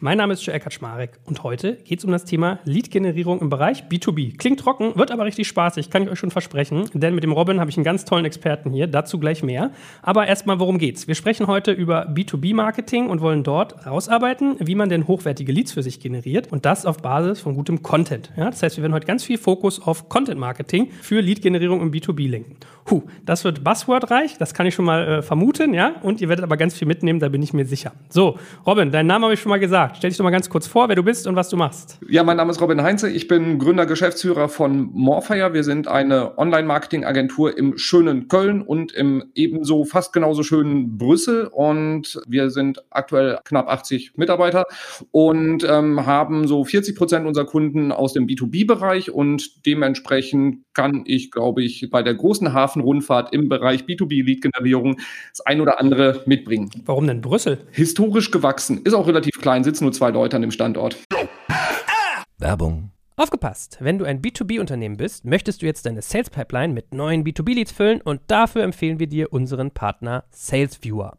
Mein Name ist Joe Eckert Schmarek und heute geht es um das Thema Lead-Generierung im Bereich B2B. Klingt trocken, wird aber richtig spaßig, kann ich euch schon versprechen, denn mit dem Robin habe ich einen ganz tollen Experten hier, dazu gleich mehr. Aber erstmal, worum geht's? Wir sprechen heute über B2B-Marketing und wollen dort rausarbeiten, wie man denn hochwertige Leads für sich generiert und das auf Basis von gutem Content. Ja, das heißt, wir werden heute ganz viel Fokus auf Content-Marketing für Lead-Generierung im B2B lenken. Puh, das wird buzzwordreich, das kann ich schon mal äh, vermuten, ja, und ihr werdet aber ganz viel mitnehmen, da bin ich mir sicher. So, Robin, deinen Namen habe ich schon mal gesagt gesagt. Stell dich doch mal ganz kurz vor, wer du bist und was du machst. Ja, mein Name ist Robin Heinze. Ich bin Gründer, Geschäftsführer von Morfire. Wir sind eine Online-Marketing-Agentur im schönen Köln und im ebenso fast genauso schönen Brüssel. Und wir sind aktuell knapp 80 Mitarbeiter und ähm, haben so 40 Prozent unserer Kunden aus dem B2B-Bereich und dementsprechend kann ich, glaube ich, bei der großen Hafenrundfahrt im Bereich B2B-Lead-Generierung das ein oder andere mitbringen. Warum denn Brüssel? Historisch gewachsen. Ist auch relativ klein, sitzen nur zwei Leute an dem Standort. Werbung. Aufgepasst! Wenn du ein B2B-Unternehmen bist, möchtest du jetzt deine Sales Pipeline mit neuen B2B-Leads füllen und dafür empfehlen wir dir unseren Partner SalesViewer.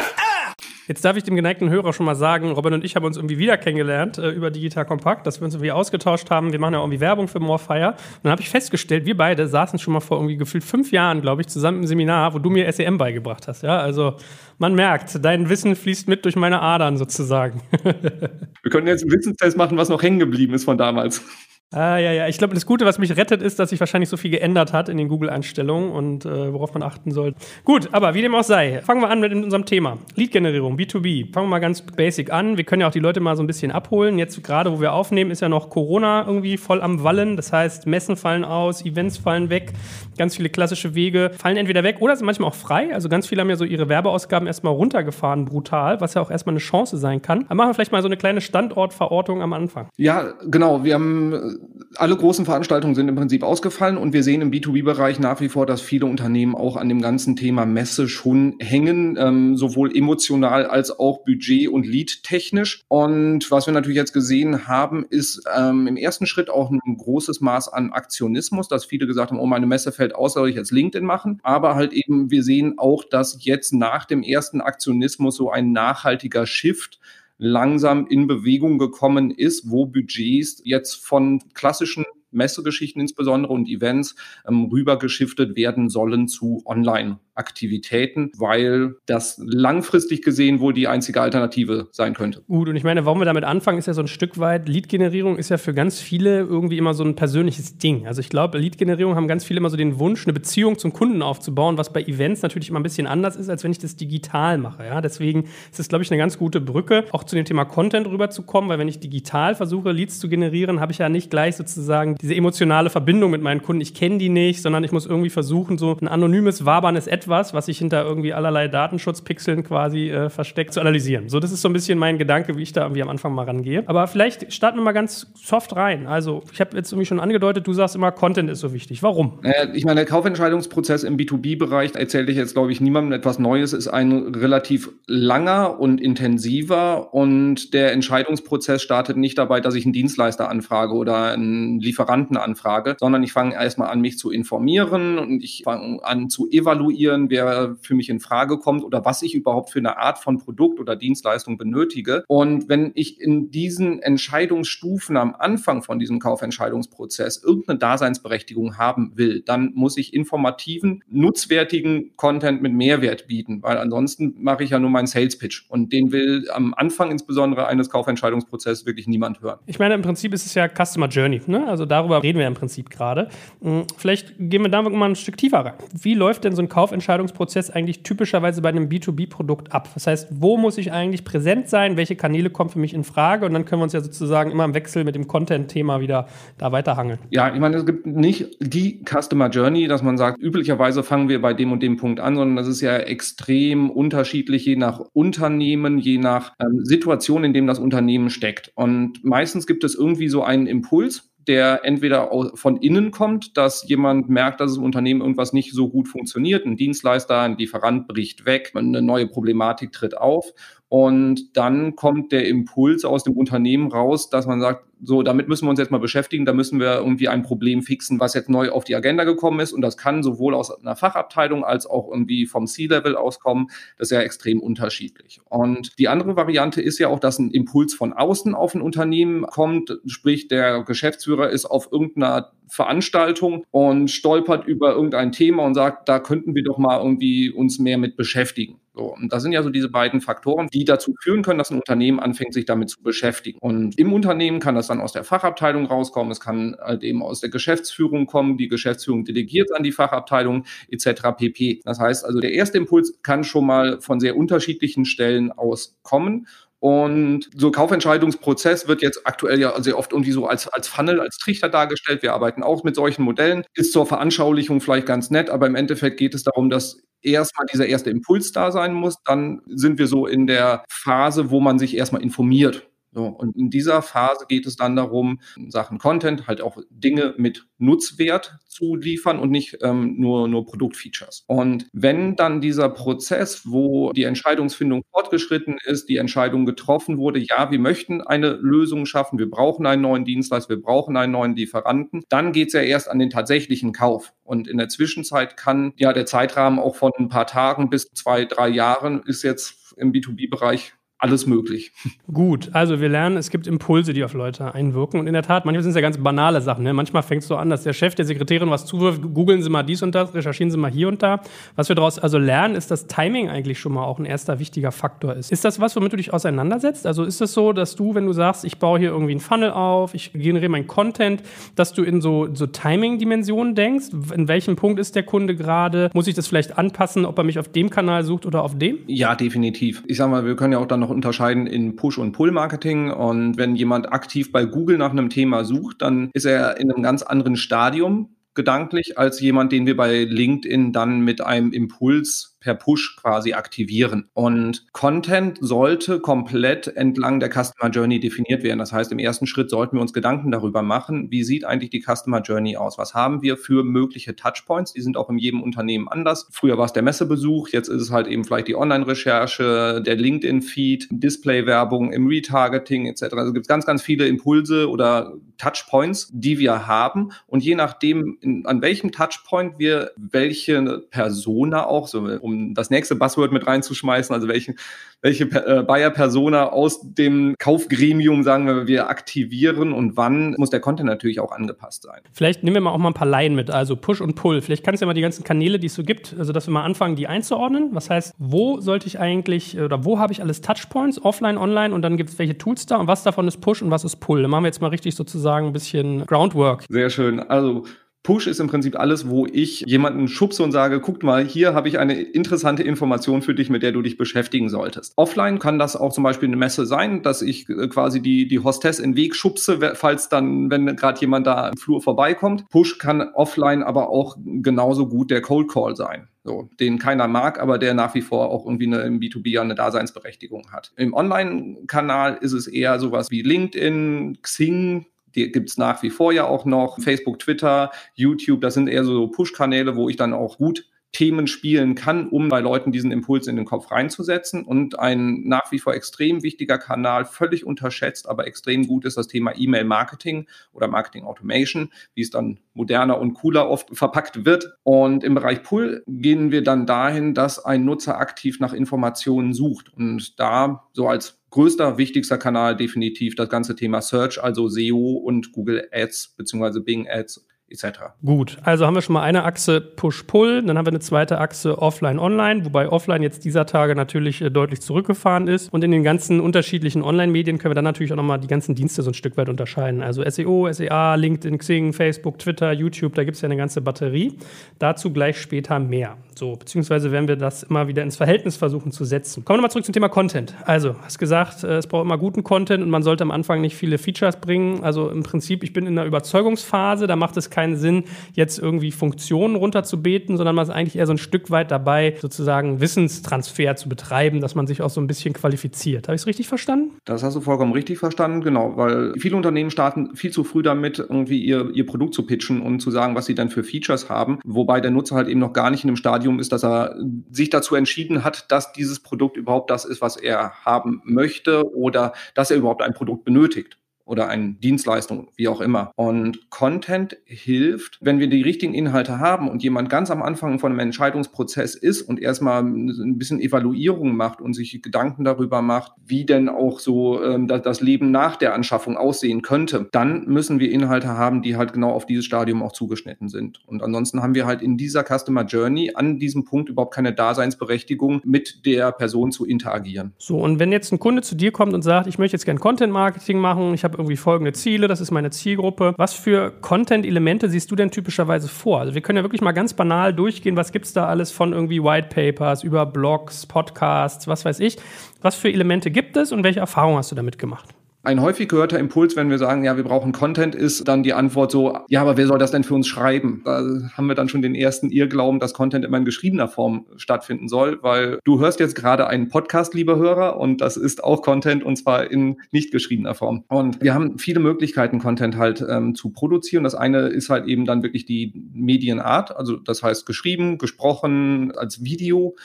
Jetzt darf ich dem geneigten Hörer schon mal sagen, Robin und ich haben uns irgendwie wieder kennengelernt äh, über Digital Kompakt, dass wir uns irgendwie ausgetauscht haben. Wir machen ja irgendwie Werbung für Morefire. Und dann habe ich festgestellt, wir beide saßen schon mal vor irgendwie gefühlt fünf Jahren, glaube ich, zusammen im Seminar, wo du mir SEM beigebracht hast. Ja, also man merkt, dein Wissen fließt mit durch meine Adern sozusagen. wir können jetzt einen Wissenstest machen, was noch hängen geblieben ist von damals. Ah, ja, ja. Ich glaube, das Gute, was mich rettet, ist, dass sich wahrscheinlich so viel geändert hat in den Google-Einstellungen und äh, worauf man achten soll. Gut, aber wie dem auch sei, fangen wir an mit unserem Thema. Lead-Generierung, B2B. Fangen wir mal ganz basic an. Wir können ja auch die Leute mal so ein bisschen abholen. Jetzt gerade, wo wir aufnehmen, ist ja noch Corona irgendwie voll am Wallen. Das heißt, Messen fallen aus, Events fallen weg, ganz viele klassische Wege fallen entweder weg oder sind manchmal auch frei. Also ganz viele haben ja so ihre Werbeausgaben erstmal runtergefahren, brutal, was ja auch erstmal eine Chance sein kann. Aber machen wir vielleicht mal so eine kleine Standortverortung am Anfang. Ja, genau. Wir haben alle großen Veranstaltungen sind im Prinzip ausgefallen und wir sehen im B2B-Bereich nach wie vor, dass viele Unternehmen auch an dem ganzen Thema Messe schon hängen, ähm, sowohl emotional als auch budget- und lead-technisch. Und was wir natürlich jetzt gesehen haben, ist ähm, im ersten Schritt auch ein großes Maß an Aktionismus, dass viele gesagt haben, oh, meine Messe fällt aus, soll ich jetzt LinkedIn machen? Aber halt eben, wir sehen auch, dass jetzt nach dem ersten Aktionismus so ein nachhaltiger Shift langsam in Bewegung gekommen ist, wo Budgets jetzt von klassischen Messegeschichten insbesondere und Events ähm, rübergeschiftet werden sollen zu Online. Aktivitäten, weil das langfristig gesehen wohl die einzige Alternative sein könnte. Gut, und ich meine, warum wir damit anfangen, ist ja so ein Stück weit, Lead-Generierung ist ja für ganz viele irgendwie immer so ein persönliches Ding. Also ich glaube, Lead-Generierung haben ganz viele immer so den Wunsch, eine Beziehung zum Kunden aufzubauen, was bei Events natürlich immer ein bisschen anders ist, als wenn ich das digital mache. Ja? Deswegen ist es, glaube ich, eine ganz gute Brücke, auch zu dem Thema Content rüberzukommen, weil wenn ich digital versuche, Leads zu generieren, habe ich ja nicht gleich sozusagen diese emotionale Verbindung mit meinen Kunden. Ich kenne die nicht, sondern ich muss irgendwie versuchen, so ein anonymes, wabernes Etwas etwas, was sich hinter irgendwie allerlei Datenschutzpixeln quasi äh, versteckt, zu analysieren. So, das ist so ein bisschen mein Gedanke, wie ich da irgendwie am Anfang mal rangehe. Aber vielleicht starten wir mal ganz soft rein. Also, ich habe jetzt irgendwie schon angedeutet, du sagst immer, Content ist so wichtig. Warum? Äh, ich meine, der Kaufentscheidungsprozess im B2B-Bereich, erzähle ich jetzt, glaube ich, niemandem etwas Neues, ist ein relativ langer und intensiver und der Entscheidungsprozess startet nicht dabei, dass ich einen Dienstleister anfrage oder einen Lieferanten anfrage, sondern ich fange erstmal an, mich zu informieren und ich fange an zu evaluieren identifizieren, wer für mich in Frage kommt oder was ich überhaupt für eine Art von Produkt oder Dienstleistung benötige. Und wenn ich in diesen Entscheidungsstufen am Anfang von diesem Kaufentscheidungsprozess irgendeine Daseinsberechtigung haben will, dann muss ich informativen, nutzwertigen Content mit Mehrwert bieten, weil ansonsten mache ich ja nur meinen Sales Pitch und den will am Anfang insbesondere eines Kaufentscheidungsprozesses wirklich niemand hören. Ich meine, im Prinzip ist es ja Customer Journey, ne? also darüber reden wir im Prinzip gerade. Hm, vielleicht gehen wir da mal ein Stück tiefer rein. Wie läuft denn so ein Kaufentscheidungsprozess eigentlich typischerweise bei einem B2B-Produkt ab? Das heißt, wo muss ich eigentlich präsent sein? Welche Kanäle kommen für mich in Frage? Und dann können wir uns ja sozusagen immer im Wechsel mit dem Content-Thema wieder da weiterhangeln. Ja, ich meine, es gibt nicht die Customer Journey, dass man sagt, üblicherweise fangen wir bei dem und dem Punkt an, sondern das ist ja extrem unterschiedlich, je nach Unternehmen, je nach ähm, Situation, in dem das Unternehmen steckt. Und meistens gibt es irgendwie so einen Impuls, der entweder von innen kommt, dass jemand merkt, dass im Unternehmen irgendwas nicht so gut funktioniert, ein Dienstleister, ein Lieferant bricht weg, eine neue Problematik tritt auf und dann kommt der Impuls aus dem Unternehmen raus, dass man sagt, so, damit müssen wir uns jetzt mal beschäftigen, da müssen wir irgendwie ein Problem fixen, was jetzt neu auf die Agenda gekommen ist. Und das kann sowohl aus einer Fachabteilung als auch irgendwie vom C-Level auskommen. Das ist ja extrem unterschiedlich. Und die andere Variante ist ja auch, dass ein Impuls von außen auf ein Unternehmen kommt. Sprich, der Geschäftsführer ist auf irgendeiner Veranstaltung und stolpert über irgendein Thema und sagt, da könnten wir doch mal irgendwie uns mehr mit beschäftigen. So, und das sind ja so diese beiden Faktoren, die dazu führen können, dass ein Unternehmen anfängt, sich damit zu beschäftigen. Und im Unternehmen kann das dann aus der Fachabteilung rauskommen, es kann halt eben aus der Geschäftsführung kommen, die Geschäftsführung delegiert an die Fachabteilung etc. pp. Das heißt also, der erste Impuls kann schon mal von sehr unterschiedlichen Stellen aus kommen. Und so Kaufentscheidungsprozess wird jetzt aktuell ja sehr oft irgendwie so als, als Funnel, als Trichter dargestellt. Wir arbeiten auch mit solchen Modellen. Ist zur Veranschaulichung vielleicht ganz nett, aber im Endeffekt geht es darum, dass erstmal dieser erste Impuls da sein muss. Dann sind wir so in der Phase, wo man sich erstmal informiert. So, und in dieser Phase geht es dann darum, Sachen Content halt auch Dinge mit Nutzwert zu liefern und nicht ähm, nur, nur Produktfeatures. Und wenn dann dieser Prozess, wo die Entscheidungsfindung fortgeschritten ist, die Entscheidung getroffen wurde, ja, wir möchten eine Lösung schaffen, wir brauchen einen neuen Dienstleister, wir brauchen einen neuen Lieferanten, dann geht es ja erst an den tatsächlichen Kauf. Und in der Zwischenzeit kann ja der Zeitrahmen auch von ein paar Tagen bis zwei, drei Jahren ist jetzt im B2B-Bereich alles möglich. Gut, also wir lernen, es gibt Impulse, die auf Leute einwirken. Und in der Tat, manchmal sind es ja ganz banale Sachen. Ne? Manchmal fängt es so an, dass der Chef der Sekretärin was zuwirft, googeln Sie mal dies und das, recherchieren Sie mal hier und da. Was wir daraus also lernen, ist, dass Timing eigentlich schon mal auch ein erster wichtiger Faktor ist. Ist das was, womit du dich auseinandersetzt? Also ist es das so, dass du, wenn du sagst, ich baue hier irgendwie einen Funnel auf, ich generiere meinen Content, dass du in so, so Timing-Dimensionen denkst? In welchem Punkt ist der Kunde gerade? Muss ich das vielleicht anpassen, ob er mich auf dem Kanal sucht oder auf dem? Ja, definitiv. Ich sag mal, wir können ja auch dann noch unterscheiden in Push- und Pull-Marketing. Und wenn jemand aktiv bei Google nach einem Thema sucht, dann ist er in einem ganz anderen Stadium gedanklich als jemand, den wir bei LinkedIn dann mit einem Impuls per Push quasi aktivieren. Und Content sollte komplett entlang der Customer Journey definiert werden. Das heißt, im ersten Schritt sollten wir uns Gedanken darüber machen, wie sieht eigentlich die Customer Journey aus? Was haben wir für mögliche Touchpoints? Die sind auch in jedem Unternehmen anders. Früher war es der Messebesuch, jetzt ist es halt eben vielleicht die Online-Recherche, der LinkedIn-Feed, Display-Werbung im Retargeting etc. Also gibt ganz, ganz viele Impulse oder Touchpoints, die wir haben. Und je nachdem, an welchem Touchpoint wir welche Persona auch, so um um das nächste Buzzword mit reinzuschmeißen, also welche, welche äh, Buyer-Persona aus dem Kaufgremium, sagen wir, wir aktivieren und wann, muss der Content natürlich auch angepasst sein. Vielleicht nehmen wir mal auch mal ein paar Laien mit, also Push und Pull. Vielleicht kannst du ja mal die ganzen Kanäle, die es so gibt, also dass wir mal anfangen, die einzuordnen. Was heißt, wo sollte ich eigentlich oder wo habe ich alles Touchpoints, offline, online und dann gibt es welche Tools da und was davon ist Push und was ist Pull? Dann machen wir jetzt mal richtig sozusagen ein bisschen Groundwork. Sehr schön. Also Push ist im Prinzip alles, wo ich jemanden schubse und sage, guck mal, hier habe ich eine interessante Information für dich, mit der du dich beschäftigen solltest. Offline kann das auch zum Beispiel eine Messe sein, dass ich äh, quasi die, die Hostess in den Weg schubse, falls dann, wenn gerade jemand da im Flur vorbeikommt. Push kann offline aber auch genauso gut der Cold Call sein. So, den keiner mag, aber der nach wie vor auch irgendwie eine, im B2B eine Daseinsberechtigung hat. Im Online-Kanal ist es eher sowas wie LinkedIn, Xing, die gibt's nach wie vor ja auch noch. Facebook, Twitter, YouTube, das sind eher so Push-Kanäle, wo ich dann auch gut Themen spielen kann, um bei Leuten diesen Impuls in den Kopf reinzusetzen. Und ein nach wie vor extrem wichtiger Kanal, völlig unterschätzt, aber extrem gut ist das Thema E-Mail-Marketing oder Marketing Automation, wie es dann moderner und cooler oft verpackt wird. Und im Bereich Pull gehen wir dann dahin, dass ein Nutzer aktiv nach Informationen sucht. Und da so als größter, wichtigster Kanal definitiv das ganze Thema Search, also SEO und Google Ads beziehungsweise Bing Ads etc. Gut, also haben wir schon mal eine Achse Push-Pull, dann haben wir eine zweite Achse Offline-Online, wobei Offline jetzt dieser Tage natürlich äh, deutlich zurückgefahren ist. Und in den ganzen unterschiedlichen Online-Medien können wir dann natürlich auch nochmal die ganzen Dienste so ein Stück weit unterscheiden. Also SEO, SEA, LinkedIn, Xing, Facebook, Twitter, YouTube, da gibt es ja eine ganze Batterie. Dazu gleich später mehr. So, beziehungsweise werden wir das immer wieder ins Verhältnis versuchen zu setzen. Kommen wir nochmal zurück zum Thema Content. Also, hast gesagt, äh, es braucht immer guten Content und man sollte am Anfang nicht viele Features bringen. Also im Prinzip, ich bin in einer Überzeugungsphase, da macht es keinen Sinn, jetzt irgendwie Funktionen runterzubeten, sondern man ist eigentlich eher so ein Stück weit dabei, sozusagen Wissenstransfer zu betreiben, dass man sich auch so ein bisschen qualifiziert. Habe ich es richtig verstanden? Das hast du vollkommen richtig verstanden, genau, weil viele Unternehmen starten viel zu früh damit, irgendwie ihr, ihr Produkt zu pitchen und zu sagen, was sie dann für Features haben, wobei der Nutzer halt eben noch gar nicht in dem Stadium ist, dass er sich dazu entschieden hat, dass dieses Produkt überhaupt das ist, was er haben möchte oder dass er überhaupt ein Produkt benötigt oder eine Dienstleistung, wie auch immer. Und Content hilft, wenn wir die richtigen Inhalte haben und jemand ganz am Anfang von einem Entscheidungsprozess ist und erstmal ein bisschen Evaluierung macht und sich Gedanken darüber macht, wie denn auch so ähm, das Leben nach der Anschaffung aussehen könnte, dann müssen wir Inhalte haben, die halt genau auf dieses Stadium auch zugeschnitten sind. Und ansonsten haben wir halt in dieser Customer Journey an diesem Punkt überhaupt keine Daseinsberechtigung, mit der Person zu interagieren. So, und wenn jetzt ein Kunde zu dir kommt und sagt, ich möchte jetzt gerne Content Marketing machen, ich habe irgendwie folgende Ziele, das ist meine Zielgruppe. Was für Content-Elemente siehst du denn typischerweise vor? Also wir können ja wirklich mal ganz banal durchgehen, was gibt es da alles von irgendwie White Papers über Blogs, Podcasts, was weiß ich. Was für Elemente gibt es und welche Erfahrungen hast du damit gemacht? Ein häufig gehörter Impuls, wenn wir sagen, ja, wir brauchen Content, ist dann die Antwort so, ja, aber wer soll das denn für uns schreiben? Da haben wir dann schon den ersten Irrglauben, dass Content immer in geschriebener Form stattfinden soll, weil du hörst jetzt gerade einen Podcast, lieber Hörer, und das ist auch Content und zwar in nicht geschriebener Form. Und wir haben viele Möglichkeiten, Content halt ähm, zu produzieren. Das eine ist halt eben dann wirklich die Medienart, also das heißt geschrieben, gesprochen, als Video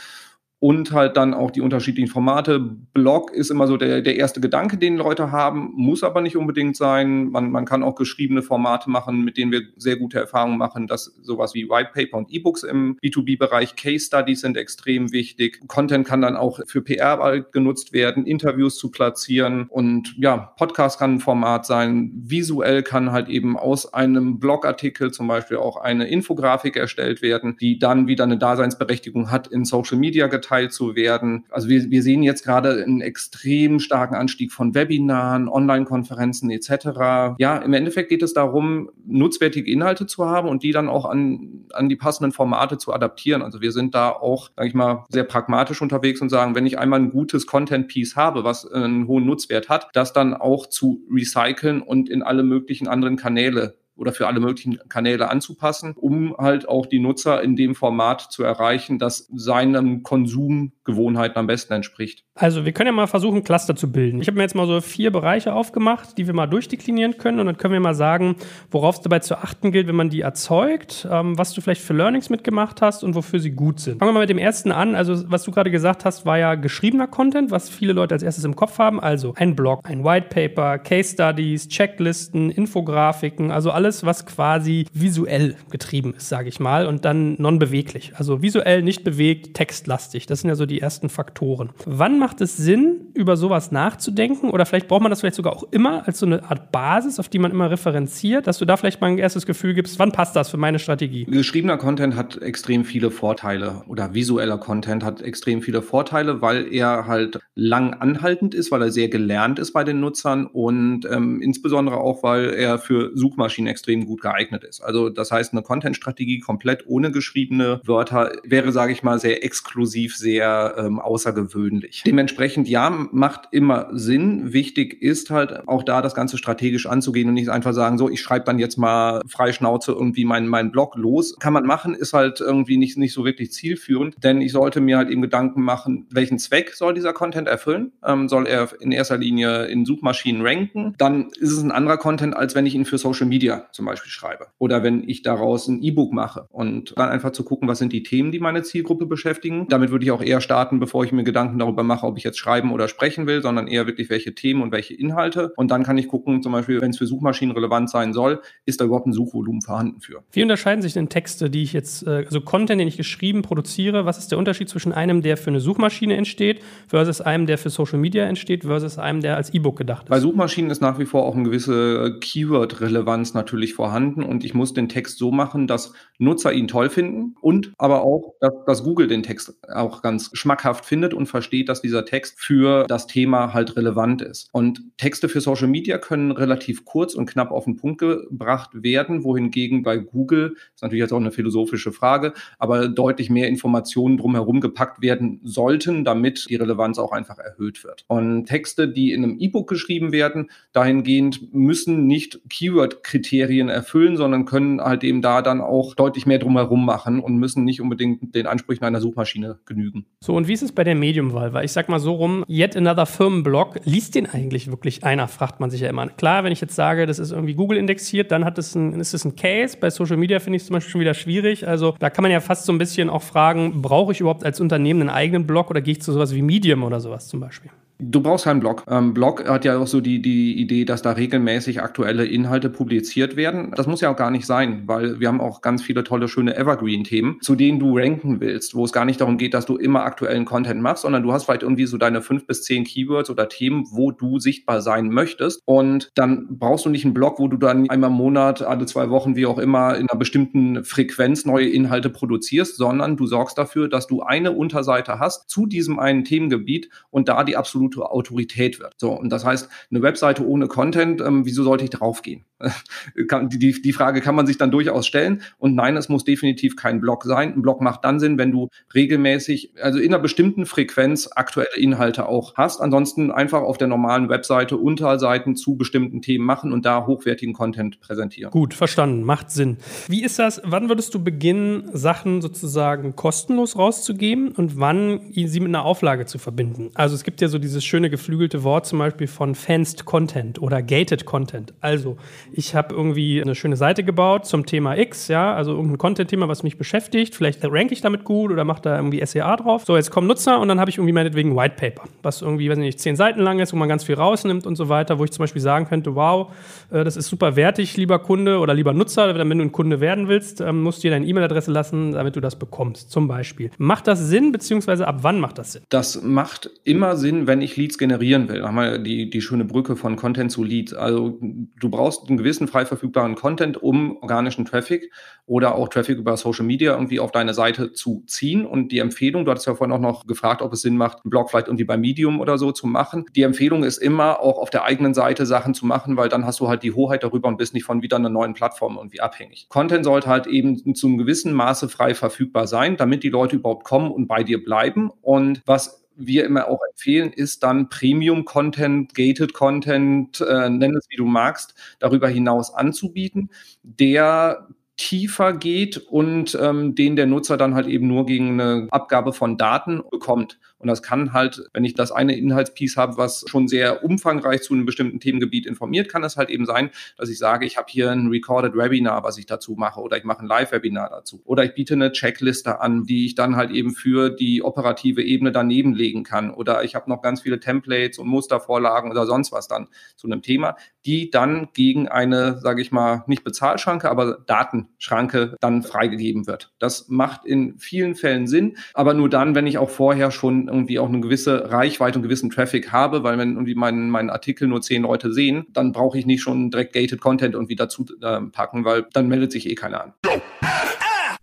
und halt dann auch die unterschiedlichen Formate. Blog ist immer so der, der erste Gedanke, den Leute haben, muss aber nicht unbedingt sein. Man, man kann auch geschriebene Formate machen, mit denen wir sehr gute Erfahrungen machen, dass sowas wie White Paper und E-Books im B2B-Bereich, Case Studies sind extrem wichtig. Content kann dann auch für PR genutzt werden, Interviews zu platzieren und ja, Podcast kann ein Format sein. Visuell kann halt eben aus einem Blogartikel zum Beispiel auch eine Infografik erstellt werden, die dann wieder eine Daseinsberechtigung hat in Social Media geteilt werden. Also wir, wir sehen jetzt gerade einen extrem starken Anstieg von Webinaren, Online-Konferenzen etc. Ja, im Endeffekt geht es darum, nutzwertige Inhalte zu haben und die dann auch an, an die passenden Formate zu adaptieren. Also wir sind da auch, sage ich mal, sehr pragmatisch unterwegs und sagen, wenn ich einmal ein gutes Content-Piece habe, was einen hohen Nutzwert hat, das dann auch zu recyceln und in alle möglichen anderen Kanäle oder für alle möglichen Kanäle anzupassen, um halt auch die Nutzer in dem Format zu erreichen, das seinem Konsumgewohnheiten am besten entspricht. Also wir können ja mal versuchen, Cluster zu bilden. Ich habe mir jetzt mal so vier Bereiche aufgemacht, die wir mal durchdeklinieren können und dann können wir mal sagen, worauf es dabei zu achten gilt, wenn man die erzeugt, ähm, was du vielleicht für Learnings mitgemacht hast und wofür sie gut sind. Fangen wir mal mit dem ersten an. Also was du gerade gesagt hast, war ja geschriebener Content, was viele Leute als erstes im Kopf haben. Also ein Blog, ein White Paper, Case Studies, Checklisten, Infografiken, also alles alles, was quasi visuell getrieben ist, sage ich mal, und dann non-beweglich. Also visuell nicht bewegt, textlastig. Das sind ja so die ersten Faktoren. Wann macht es Sinn, über sowas nachzudenken? Oder vielleicht braucht man das vielleicht sogar auch immer als so eine Art Basis, auf die man immer referenziert, dass du da vielleicht mal ein erstes Gefühl gibst, wann passt das für meine Strategie? Geschriebener Content hat extrem viele Vorteile oder visueller Content hat extrem viele Vorteile, weil er halt lang anhaltend ist, weil er sehr gelernt ist bei den Nutzern und ähm, insbesondere auch, weil er für Suchmaschinen extrem gut geeignet ist. Also das heißt, eine Content-Strategie komplett ohne geschriebene Wörter wäre, sage ich mal, sehr exklusiv, sehr ähm, außergewöhnlich. Dementsprechend, ja, macht immer Sinn. Wichtig ist halt auch da das Ganze strategisch anzugehen und nicht einfach sagen, so, ich schreibe dann jetzt mal frei Schnauze irgendwie meinen mein Blog los. Kann man machen, ist halt irgendwie nicht, nicht so wirklich zielführend, denn ich sollte mir halt eben Gedanken machen, welchen Zweck soll dieser Content erfüllen? Ähm, soll er in erster Linie in Suchmaschinen ranken? Dann ist es ein anderer Content, als wenn ich ihn für Social Media Zum Beispiel schreibe oder wenn ich daraus ein E-Book mache und dann einfach zu gucken, was sind die Themen, die meine Zielgruppe beschäftigen. Damit würde ich auch eher starten, bevor ich mir Gedanken darüber mache, ob ich jetzt schreiben oder sprechen will, sondern eher wirklich welche Themen und welche Inhalte. Und dann kann ich gucken, zum Beispiel, wenn es für Suchmaschinen relevant sein soll, ist da überhaupt ein Suchvolumen vorhanden für. Wie unterscheiden sich denn Texte, die ich jetzt, äh, also Content, den ich geschrieben, produziere? Was ist der Unterschied zwischen einem, der für eine Suchmaschine entsteht, versus einem, der für Social Media entsteht, versus einem, der als E-Book gedacht ist? Bei Suchmaschinen ist nach wie vor auch eine gewisse Keyword-Relevanz natürlich vorhanden und ich muss den Text so machen, dass Nutzer ihn toll finden und aber auch, dass, dass Google den Text auch ganz schmackhaft findet und versteht, dass dieser Text für das Thema halt relevant ist. Und Texte für Social Media können relativ kurz und knapp auf den Punkt gebracht werden, wohingegen bei Google, ist natürlich jetzt auch eine philosophische Frage, aber deutlich mehr Informationen drumherum gepackt werden sollten, damit die Relevanz auch einfach erhöht wird. Und Texte, die in einem E-Book geschrieben werden, dahingehend müssen nicht Keyword-Kriterien erfüllen, sondern können halt eben da dann auch deutlich mehr drumherum machen und müssen nicht unbedingt den Ansprüchen einer Suchmaschine genügen. So, und wie ist es bei der Medium-Wahl? Weil ich sag mal so rum, yet another Firmenblog, liest den eigentlich wirklich einer, fragt man sich ja immer. Klar, wenn ich jetzt sage, das ist irgendwie Google indexiert, dann hat es ein, ist es ein Case. Bei Social Media finde ich es zum Beispiel schon wieder schwierig. Also da kann man ja fast so ein bisschen auch fragen, brauche ich überhaupt als Unternehmen einen eigenen Blog oder gehe ich zu sowas wie Medium oder sowas zum Beispiel? Du brauchst keinen Blog. Ähm, Blog hat ja auch so die, die Idee, dass da regelmäßig aktuelle Inhalte publiziert werden. Das muss ja auch gar nicht sein, weil wir haben auch ganz viele tolle, schöne Evergreen-Themen, zu denen du ranken willst, wo es gar nicht darum geht, dass du immer aktuellen Content machst, sondern du hast vielleicht irgendwie so deine fünf bis zehn Keywords oder Themen, wo du sichtbar sein möchtest. Und dann brauchst du nicht einen Blog, wo du dann einmal im Monat, alle zwei Wochen, wie auch immer, in einer bestimmten Frequenz neue Inhalte produzierst, sondern du sorgst dafür, dass du eine Unterseite hast zu diesem einen Themengebiet und da die absolute absolute Autorität wird. So, und das heißt, eine Webseite ohne Content, ähm, wieso sollte ich draufgehen? die, die Frage kann man sich dann durchaus stellen. Und nein, es muss definitiv kein Blog sein. Ein Blog macht dann Sinn, wenn du regelmäßig, also in einer bestimmten Frequenz aktuelle Inhalte auch hast. Ansonsten einfach auf der normalen Webseite Unterseiten zu bestimmten Themen machen und da hochwertigen Content präsentieren. Gut, verstanden. Macht Sinn. Wie ist das? Wann würdest du beginnen, Sachen sozusagen kostenlos rauszugeben und wann sie mit einer Auflage zu verbinden? Also es gibt ja so dieses schöne geflügelte Wort zum Beispiel von Fenced Content oder Gated Content. Also ich habe irgendwie eine schöne Seite gebaut zum Thema X, ja, also irgendein Content-Thema, was mich beschäftigt. Vielleicht ranke ich damit gut oder mache da irgendwie SEA drauf. So, jetzt kommen Nutzer und dann habe ich irgendwie meinetwegen White Paper, was irgendwie, weiß nicht, zehn Seiten lang ist, wo man ganz viel rausnimmt und so weiter, wo ich zum Beispiel sagen könnte, wow, äh, das ist super wertig, lieber Kunde oder lieber Nutzer, wenn du ein Kunde werden willst, ähm, musst du dir deine E-Mail-Adresse lassen, damit du das bekommst, zum Beispiel. Macht das Sinn, beziehungsweise ab wann macht das Sinn? Das macht immer Sinn, wenn ich Leads generieren will. Nochmal die, die schöne Brücke von Content zu Leads. Also du brauchst einen gewissen frei verfügbaren Content, um organischen Traffic oder auch Traffic über Social Media irgendwie auf deine Seite zu ziehen. Und die Empfehlung, du hattest ja vorhin auch noch gefragt, ob es Sinn macht, einen Blog vielleicht irgendwie bei Medium oder so zu machen. Die Empfehlung ist immer, auch auf der eigenen Seite Sachen zu machen, weil dann hast du halt die Hoheit darüber und bist nicht von wieder einer neuen Plattform irgendwie abhängig. Content sollte halt eben zu einem gewissen Maße frei verfügbar sein, damit die Leute überhaupt kommen und bei dir bleiben. Und was wir immer auch empfehlen, ist dann Premium-Content, Gated Content, äh, nenn es wie du magst, darüber hinaus anzubieten, der tiefer geht und ähm, den der Nutzer dann halt eben nur gegen eine Abgabe von Daten bekommt. Und das kann halt, wenn ich das eine Inhaltspiece habe, was schon sehr umfangreich zu einem bestimmten Themengebiet informiert, kann es halt eben sein, dass ich sage, ich habe hier ein Recorded Webinar, was ich dazu mache, oder ich mache ein Live-Webinar dazu. Oder ich biete eine Checkliste an, die ich dann halt eben für die operative Ebene daneben legen kann. Oder ich habe noch ganz viele Templates und Mustervorlagen oder sonst was dann zu einem Thema, die dann gegen eine, sage ich mal, nicht Bezahlschranke, aber Datenschranke dann freigegeben wird. Das macht in vielen Fällen Sinn, aber nur dann, wenn ich auch vorher schon irgendwie auch eine gewisse Reichweite und gewissen Traffic habe, weil wenn irgendwie mein, mein Artikel nur zehn Leute sehen, dann brauche ich nicht schon direkt gated Content irgendwie dazu äh, packen, weil dann meldet sich eh keiner an.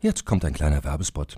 Jetzt kommt ein kleiner Werbespot.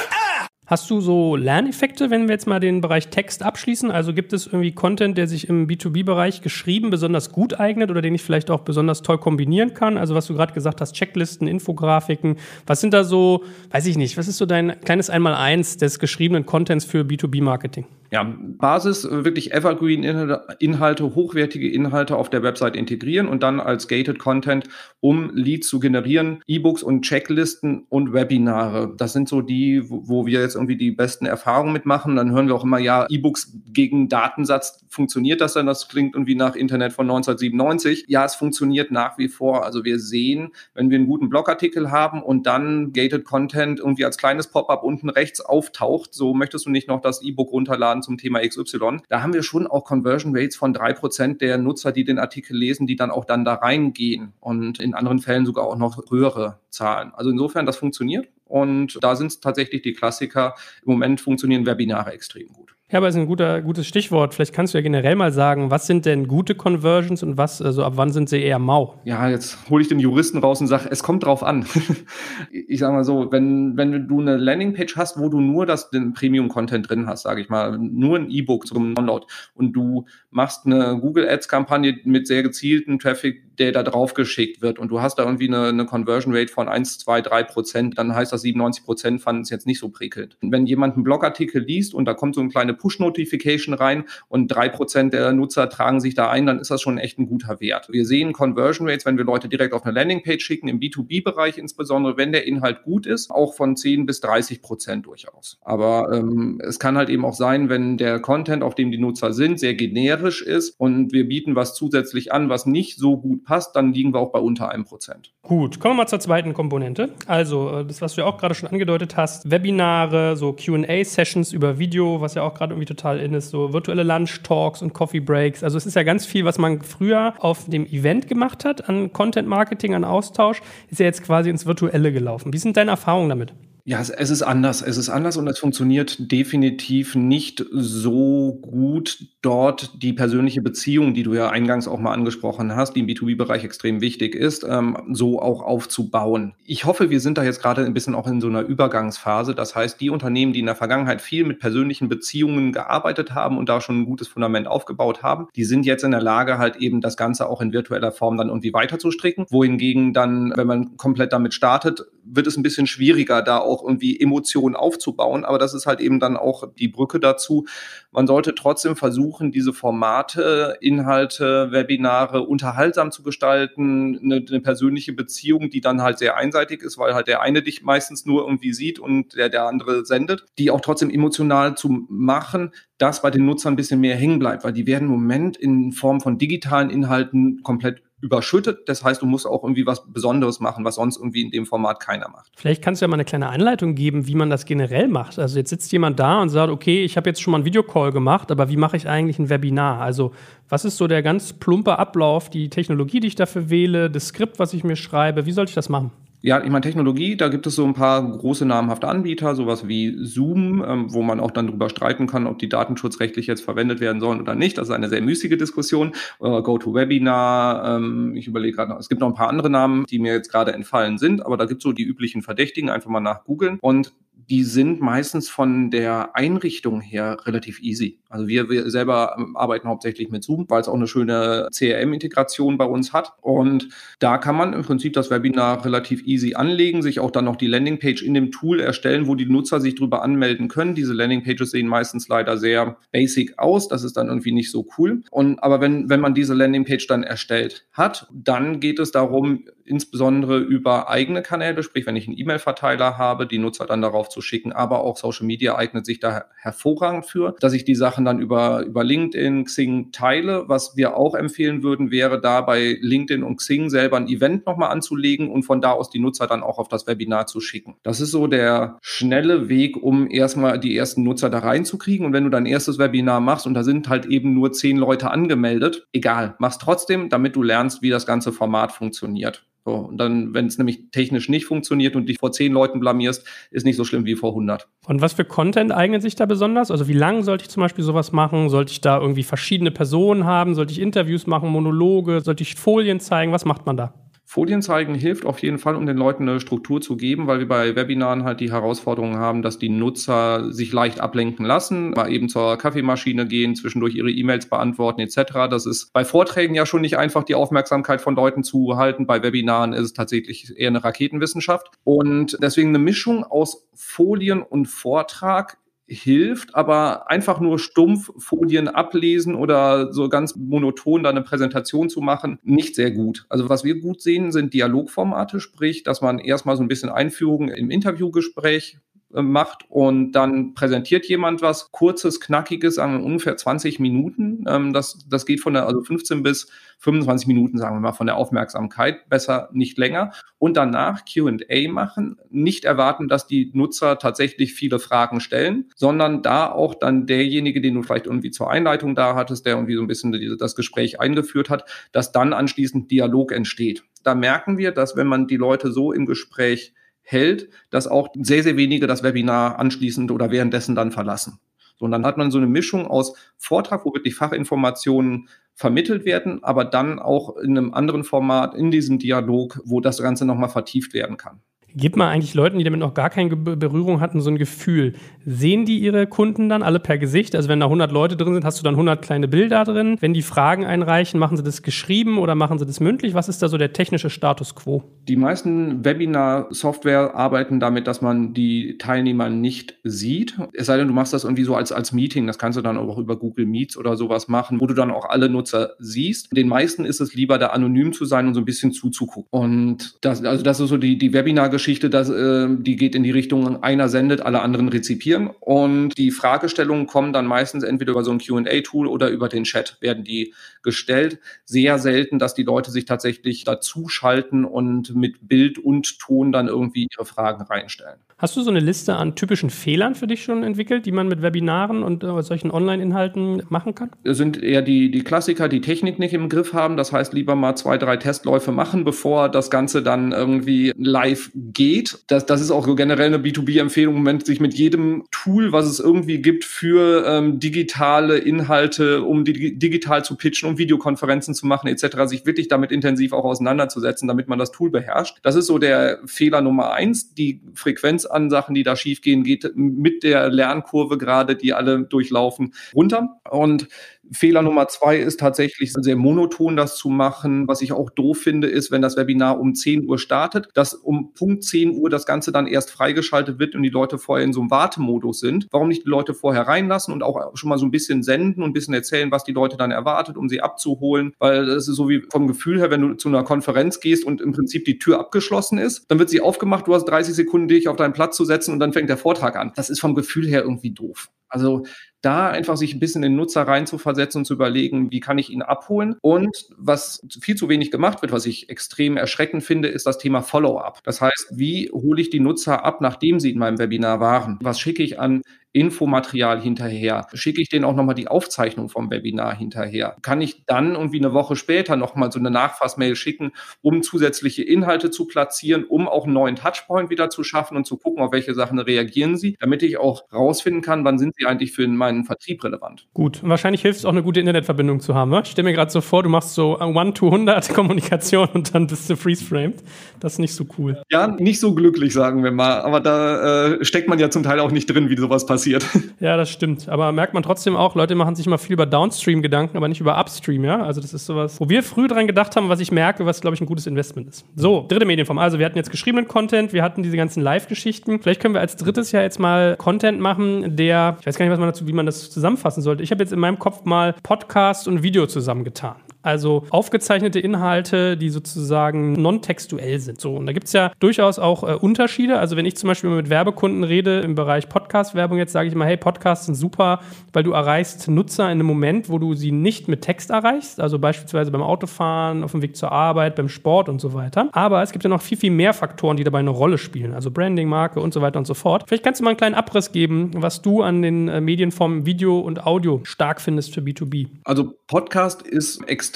Hast du so Lerneffekte, wenn wir jetzt mal den Bereich Text abschließen? Also gibt es irgendwie Content, der sich im B2B-Bereich geschrieben besonders gut eignet oder den ich vielleicht auch besonders toll kombinieren kann? Also was du gerade gesagt hast, Checklisten, Infografiken. Was sind da so, weiß ich nicht, was ist so dein kleines Einmaleins des geschriebenen Contents für B2B-Marketing? Ja, Basis, äh, wirklich Evergreen-Inhalte, hochwertige Inhalte auf der Website integrieren und dann als Gated Content, um Leads zu generieren, E-Books und Checklisten und Webinare. Das sind so die, wo wir jetzt irgendwie die besten Erfahrungen mitmachen. Dann hören wir auch immer, ja, E-Books gegen Datensatz, funktioniert das dann? Das klingt irgendwie nach Internet von 1997. Ja, es funktioniert nach wie vor. Also wir sehen, wenn wir einen guten Blogartikel haben und dann Gated Content irgendwie als kleines Pop-up unten rechts auftaucht, so möchtest du nicht noch das E-Book runterladen zum Thema XY, da haben wir schon auch Conversion Rates von drei Prozent der Nutzer, die den Artikel lesen, die dann auch dann da reingehen und in anderen Fällen sogar auch noch höhere Zahlen. Also insofern, das funktioniert und da sind es tatsächlich die Klassiker. Im Moment funktionieren Webinare extrem gut. Ja, aber es ist ein guter, gutes Stichwort. Vielleicht kannst du ja generell mal sagen, was sind denn gute Conversions und was, also ab wann sind sie eher mau? Ja, jetzt hole ich den Juristen raus und sage, es kommt drauf an. ich sage mal so, wenn, wenn du eine Landingpage hast, wo du nur das, den Premium-Content drin hast, sage ich mal, nur ein E-Book zum Download und du machst eine Google Ads-Kampagne mit sehr gezielten Traffic, der da drauf geschickt wird und du hast da irgendwie eine, eine Conversion Rate von 1, 2, 3 Prozent, dann heißt das 97 Prozent fanden es jetzt nicht so prickelnd. Wenn jemand einen Blogartikel liest und da kommt so eine kleine Push-Notification rein und drei Prozent der Nutzer tragen sich da ein, dann ist das schon echt ein guter Wert. Wir sehen Conversion Rates, wenn wir Leute direkt auf eine Landingpage schicken, im B2B-Bereich insbesondere, wenn der Inhalt gut ist, auch von 10 bis 30 Prozent durchaus. Aber ähm, es kann halt eben auch sein, wenn der Content, auf dem die Nutzer sind, sehr generisch ist und wir bieten was zusätzlich an, was nicht so gut passt, dann liegen wir auch bei unter einem Prozent. Gut, kommen wir mal zur zweiten Komponente. Also äh, das, was du ja auch gerade schon angedeutet hast, Webinare, so QA-Sessions über Video, was ja auch gerade gerade irgendwie total in ist, so virtuelle Lunch-Talks und Coffee-Breaks. Also es ist ja ganz viel, was man früher auf dem Event gemacht hat, an Content-Marketing, an Austausch, ist ja jetzt quasi ins Virtuelle gelaufen. Wie sind deine Erfahrungen damit? Ja, es, es ist anders. Es ist anders und es funktioniert definitiv nicht so gut dort die persönliche Beziehung, die du ja eingangs auch mal angesprochen hast, die im B2B-Bereich extrem wichtig ist, ähm, so auch aufzubauen. Ich hoffe, wir sind da jetzt gerade ein bisschen auch in so einer Übergangsphase. Das heißt, die Unternehmen, die in der Vergangenheit viel mit persönlichen Beziehungen gearbeitet haben und da schon ein gutes Fundament aufgebaut haben, die sind jetzt in der Lage, halt eben das Ganze auch in virtueller Form dann irgendwie weiter zu stricken. Wohingegen dann, wenn man komplett damit startet, wird es ein bisschen schwieriger, da auch irgendwie Emotionen aufzubauen. Aber das ist halt eben dann auch die Brücke dazu. Man sollte trotzdem versuchen, diese Formate, Inhalte, Webinare unterhaltsam zu gestalten, eine, eine persönliche Beziehung, die dann halt sehr einseitig ist, weil halt der eine dich meistens nur irgendwie sieht und der, der andere sendet, die auch trotzdem emotional zu machen, dass bei den Nutzern ein bisschen mehr hängen bleibt, weil die werden im Moment in Form von digitalen Inhalten komplett überschüttet. Das heißt, du musst auch irgendwie was Besonderes machen, was sonst irgendwie in dem Format keiner macht. Vielleicht kannst du ja mal eine kleine Anleitung geben, wie man das generell macht. Also jetzt sitzt jemand da und sagt, okay, ich habe jetzt schon mal einen Videocall gemacht, aber wie mache ich eigentlich ein Webinar? Also was ist so der ganz plumpe Ablauf, die Technologie, die ich dafür wähle, das Skript, was ich mir schreibe? Wie soll ich das machen? Ja, ich meine, Technologie, da gibt es so ein paar große namhafte Anbieter, sowas wie Zoom, ähm, wo man auch dann drüber streiten kann, ob die datenschutzrechtlich jetzt verwendet werden sollen oder nicht. Das ist eine sehr müßige Diskussion. Äh, GoToWebinar, ähm, ich überlege gerade noch, es gibt noch ein paar andere Namen, die mir jetzt gerade entfallen sind, aber da gibt es so die üblichen Verdächtigen, einfach mal nach googeln. Und die sind meistens von der Einrichtung her relativ easy. Also wir, wir selber ähm, arbeiten hauptsächlich mit Zoom, weil es auch eine schöne CRM-Integration bei uns hat. Und da kann man im Prinzip das Webinar relativ easy anlegen, sich auch dann noch die Landingpage in dem Tool erstellen, wo die Nutzer sich drüber anmelden können. Diese Landingpages sehen meistens leider sehr basic aus. Das ist dann irgendwie nicht so cool. Und aber wenn, wenn man diese Landingpage dann erstellt hat, dann geht es darum, insbesondere über eigene Kanäle, sprich, wenn ich einen E-Mail-Verteiler habe, die Nutzer dann darauf zu schicken, aber auch Social Media eignet sich da hervorragend für, dass ich die Sachen dann über, über LinkedIn, Xing teile. Was wir auch empfehlen würden, wäre da bei LinkedIn und Xing selber ein Event nochmal anzulegen und von da aus die Nutzer dann auch auf das Webinar zu schicken. Das ist so der schnelle Weg, um erstmal die ersten Nutzer da reinzukriegen. Und wenn du dein erstes Webinar machst und da sind halt eben nur zehn Leute angemeldet, egal, mach's trotzdem, damit du lernst, wie das ganze Format funktioniert. So, und dann, wenn es nämlich technisch nicht funktioniert und dich vor zehn Leuten blamierst, ist nicht so schlimm wie vor 100. Und was für Content eignet sich da besonders? Also wie lange sollte ich zum Beispiel sowas machen? Sollte ich da irgendwie verschiedene Personen haben? Sollte ich Interviews machen, Monologe? Sollte ich Folien zeigen? Was macht man da? Folien zeigen hilft auf jeden Fall, um den Leuten eine Struktur zu geben, weil wir bei Webinaren halt die Herausforderung haben, dass die Nutzer sich leicht ablenken lassen, mal eben zur Kaffeemaschine gehen, zwischendurch ihre E-Mails beantworten etc. Das ist bei Vorträgen ja schon nicht einfach, die Aufmerksamkeit von Leuten zu halten. Bei Webinaren ist es tatsächlich eher eine Raketenwissenschaft. Und deswegen eine Mischung aus Folien und Vortrag hilft, aber einfach nur stumpf Folien ablesen oder so ganz monoton da eine Präsentation zu machen, nicht sehr gut. Also was wir gut sehen, sind Dialogformate, sprich, dass man erstmal so ein bisschen Einführung im Interviewgespräch macht und dann präsentiert jemand was kurzes, knackiges, sagen ungefähr 20 Minuten. Ähm, das, das geht von der, also 15 bis 25 Minuten, sagen wir mal, von der Aufmerksamkeit, besser nicht länger. Und danach QA machen, nicht erwarten, dass die Nutzer tatsächlich viele Fragen stellen, sondern da auch dann derjenige, den du vielleicht irgendwie zur Einleitung da hattest, der irgendwie so ein bisschen das Gespräch eingeführt hat, dass dann anschließend Dialog entsteht. Da merken wir, dass wenn man die Leute so im Gespräch hält, dass auch sehr, sehr wenige das Webinar anschließend oder währenddessen dann verlassen. So, und dann hat man so eine Mischung aus Vortrag, wo wirklich Fachinformationen vermittelt werden, aber dann auch in einem anderen Format, in diesem Dialog, wo das Ganze nochmal vertieft werden kann. Gibt man eigentlich Leuten, die damit noch gar keine Berührung hatten, so ein Gefühl? Sehen die ihre Kunden dann alle per Gesicht? Also wenn da 100 Leute drin sind, hast du dann 100 kleine Bilder drin. Wenn die Fragen einreichen, machen sie das geschrieben oder machen sie das mündlich? Was ist da so der technische Status quo? Die meisten Webinar-Software arbeiten damit, dass man die Teilnehmer nicht sieht. Es sei denn, du machst das irgendwie so als, als Meeting. Das kannst du dann auch über Google Meets oder sowas machen, wo du dann auch alle Nutzer siehst. Den meisten ist es lieber, da anonym zu sein und so ein bisschen zuzugucken. Und das, also das ist so die, die Webinar- Geschichte, dass, äh, die geht in die Richtung, einer sendet, alle anderen rezipieren. Und die Fragestellungen kommen dann meistens entweder über so ein QA-Tool oder über den Chat werden die gestellt. Sehr selten, dass die Leute sich tatsächlich dazuschalten und mit Bild und Ton dann irgendwie ihre Fragen reinstellen. Hast du so eine Liste an typischen Fehlern für dich schon entwickelt, die man mit Webinaren und äh, solchen Online-Inhalten machen kann? Es sind eher die, die Klassiker, die Technik nicht im Griff haben. Das heißt, lieber mal zwei, drei Testläufe machen, bevor das Ganze dann irgendwie live geht. Das, das ist auch generell eine B2B-Empfehlung, im Moment sich mit jedem Tool, was es irgendwie gibt für ähm, digitale Inhalte, um die digital zu pitchen, um Videokonferenzen zu machen etc., sich wirklich damit intensiv auch auseinanderzusetzen, damit man das Tool beherrscht. Das ist so der Fehler Nummer eins. Die Frequenz an Sachen, die da schiefgehen, geht mit der Lernkurve gerade, die alle durchlaufen, runter. Und Fehler Nummer zwei ist tatsächlich sehr monoton das zu machen. Was ich auch doof finde, ist, wenn das Webinar um 10 Uhr startet, dass um Punkt 10 Uhr das Ganze dann erst freigeschaltet wird und die Leute vorher in so einem Wartemodus sind. Warum nicht die Leute vorher reinlassen und auch schon mal so ein bisschen senden und ein bisschen erzählen, was die Leute dann erwartet, um sie abzuholen? Weil das ist so wie vom Gefühl her, wenn du zu einer Konferenz gehst und im Prinzip die Tür abgeschlossen ist, dann wird sie aufgemacht, du hast 30 Sekunden, dich auf deinen Platz zu setzen und dann fängt der Vortrag an. Das ist vom Gefühl her irgendwie doof. Also da einfach sich ein bisschen in den Nutzer reinzuversetzen und zu überlegen, wie kann ich ihn abholen. Und was viel zu wenig gemacht wird, was ich extrem erschreckend finde, ist das Thema Follow-up. Das heißt, wie hole ich die Nutzer ab, nachdem sie in meinem Webinar waren? Was schicke ich an Infomaterial hinterher? Schicke ich denen auch nochmal die Aufzeichnung vom Webinar hinterher? Kann ich dann irgendwie eine Woche später nochmal so eine Nachfassmail schicken, um zusätzliche Inhalte zu platzieren, um auch einen neuen Touchpoint wieder zu schaffen und zu gucken, auf welche Sachen reagieren sie, damit ich auch rausfinden kann, wann sind sie eigentlich für meinen Vertrieb relevant. Gut, und wahrscheinlich hilft es auch eine gute Internetverbindung zu haben. Ne? Ich stelle mir gerade so vor, du machst so One-to-100 Kommunikation und dann bist du freeze-framed. Das ist nicht so cool. Ja, nicht so glücklich, sagen wir mal. Aber da äh, steckt man ja zum Teil auch nicht drin, wie sowas passiert passiert. Ja, das stimmt. Aber merkt man trotzdem auch, Leute machen sich immer viel über Downstream Gedanken, aber nicht über Upstream, ja? Also das ist sowas, wo wir früh dran gedacht haben, was ich merke, was, glaube ich, ein gutes Investment ist. So, dritte Medienform. Also wir hatten jetzt geschriebenen Content, wir hatten diese ganzen Live-Geschichten. Vielleicht können wir als drittes ja jetzt mal Content machen, der, ich weiß gar nicht, was man dazu, wie man das zusammenfassen sollte. Ich habe jetzt in meinem Kopf mal Podcast und Video zusammengetan. Also aufgezeichnete Inhalte, die sozusagen non-textuell sind. So, und da gibt es ja durchaus auch äh, Unterschiede. Also wenn ich zum Beispiel mit Werbekunden rede im Bereich Podcast-Werbung, jetzt sage ich immer, hey, Podcasts sind super, weil du erreichst Nutzer in einem Moment, wo du sie nicht mit Text erreichst. Also beispielsweise beim Autofahren, auf dem Weg zur Arbeit, beim Sport und so weiter. Aber es gibt ja noch viel, viel mehr Faktoren, die dabei eine Rolle spielen. Also Branding, Marke und so weiter und so fort. Vielleicht kannst du mal einen kleinen Abriss geben, was du an den äh, Medienformen Video und Audio stark findest für B2B. Also Podcast ist extrem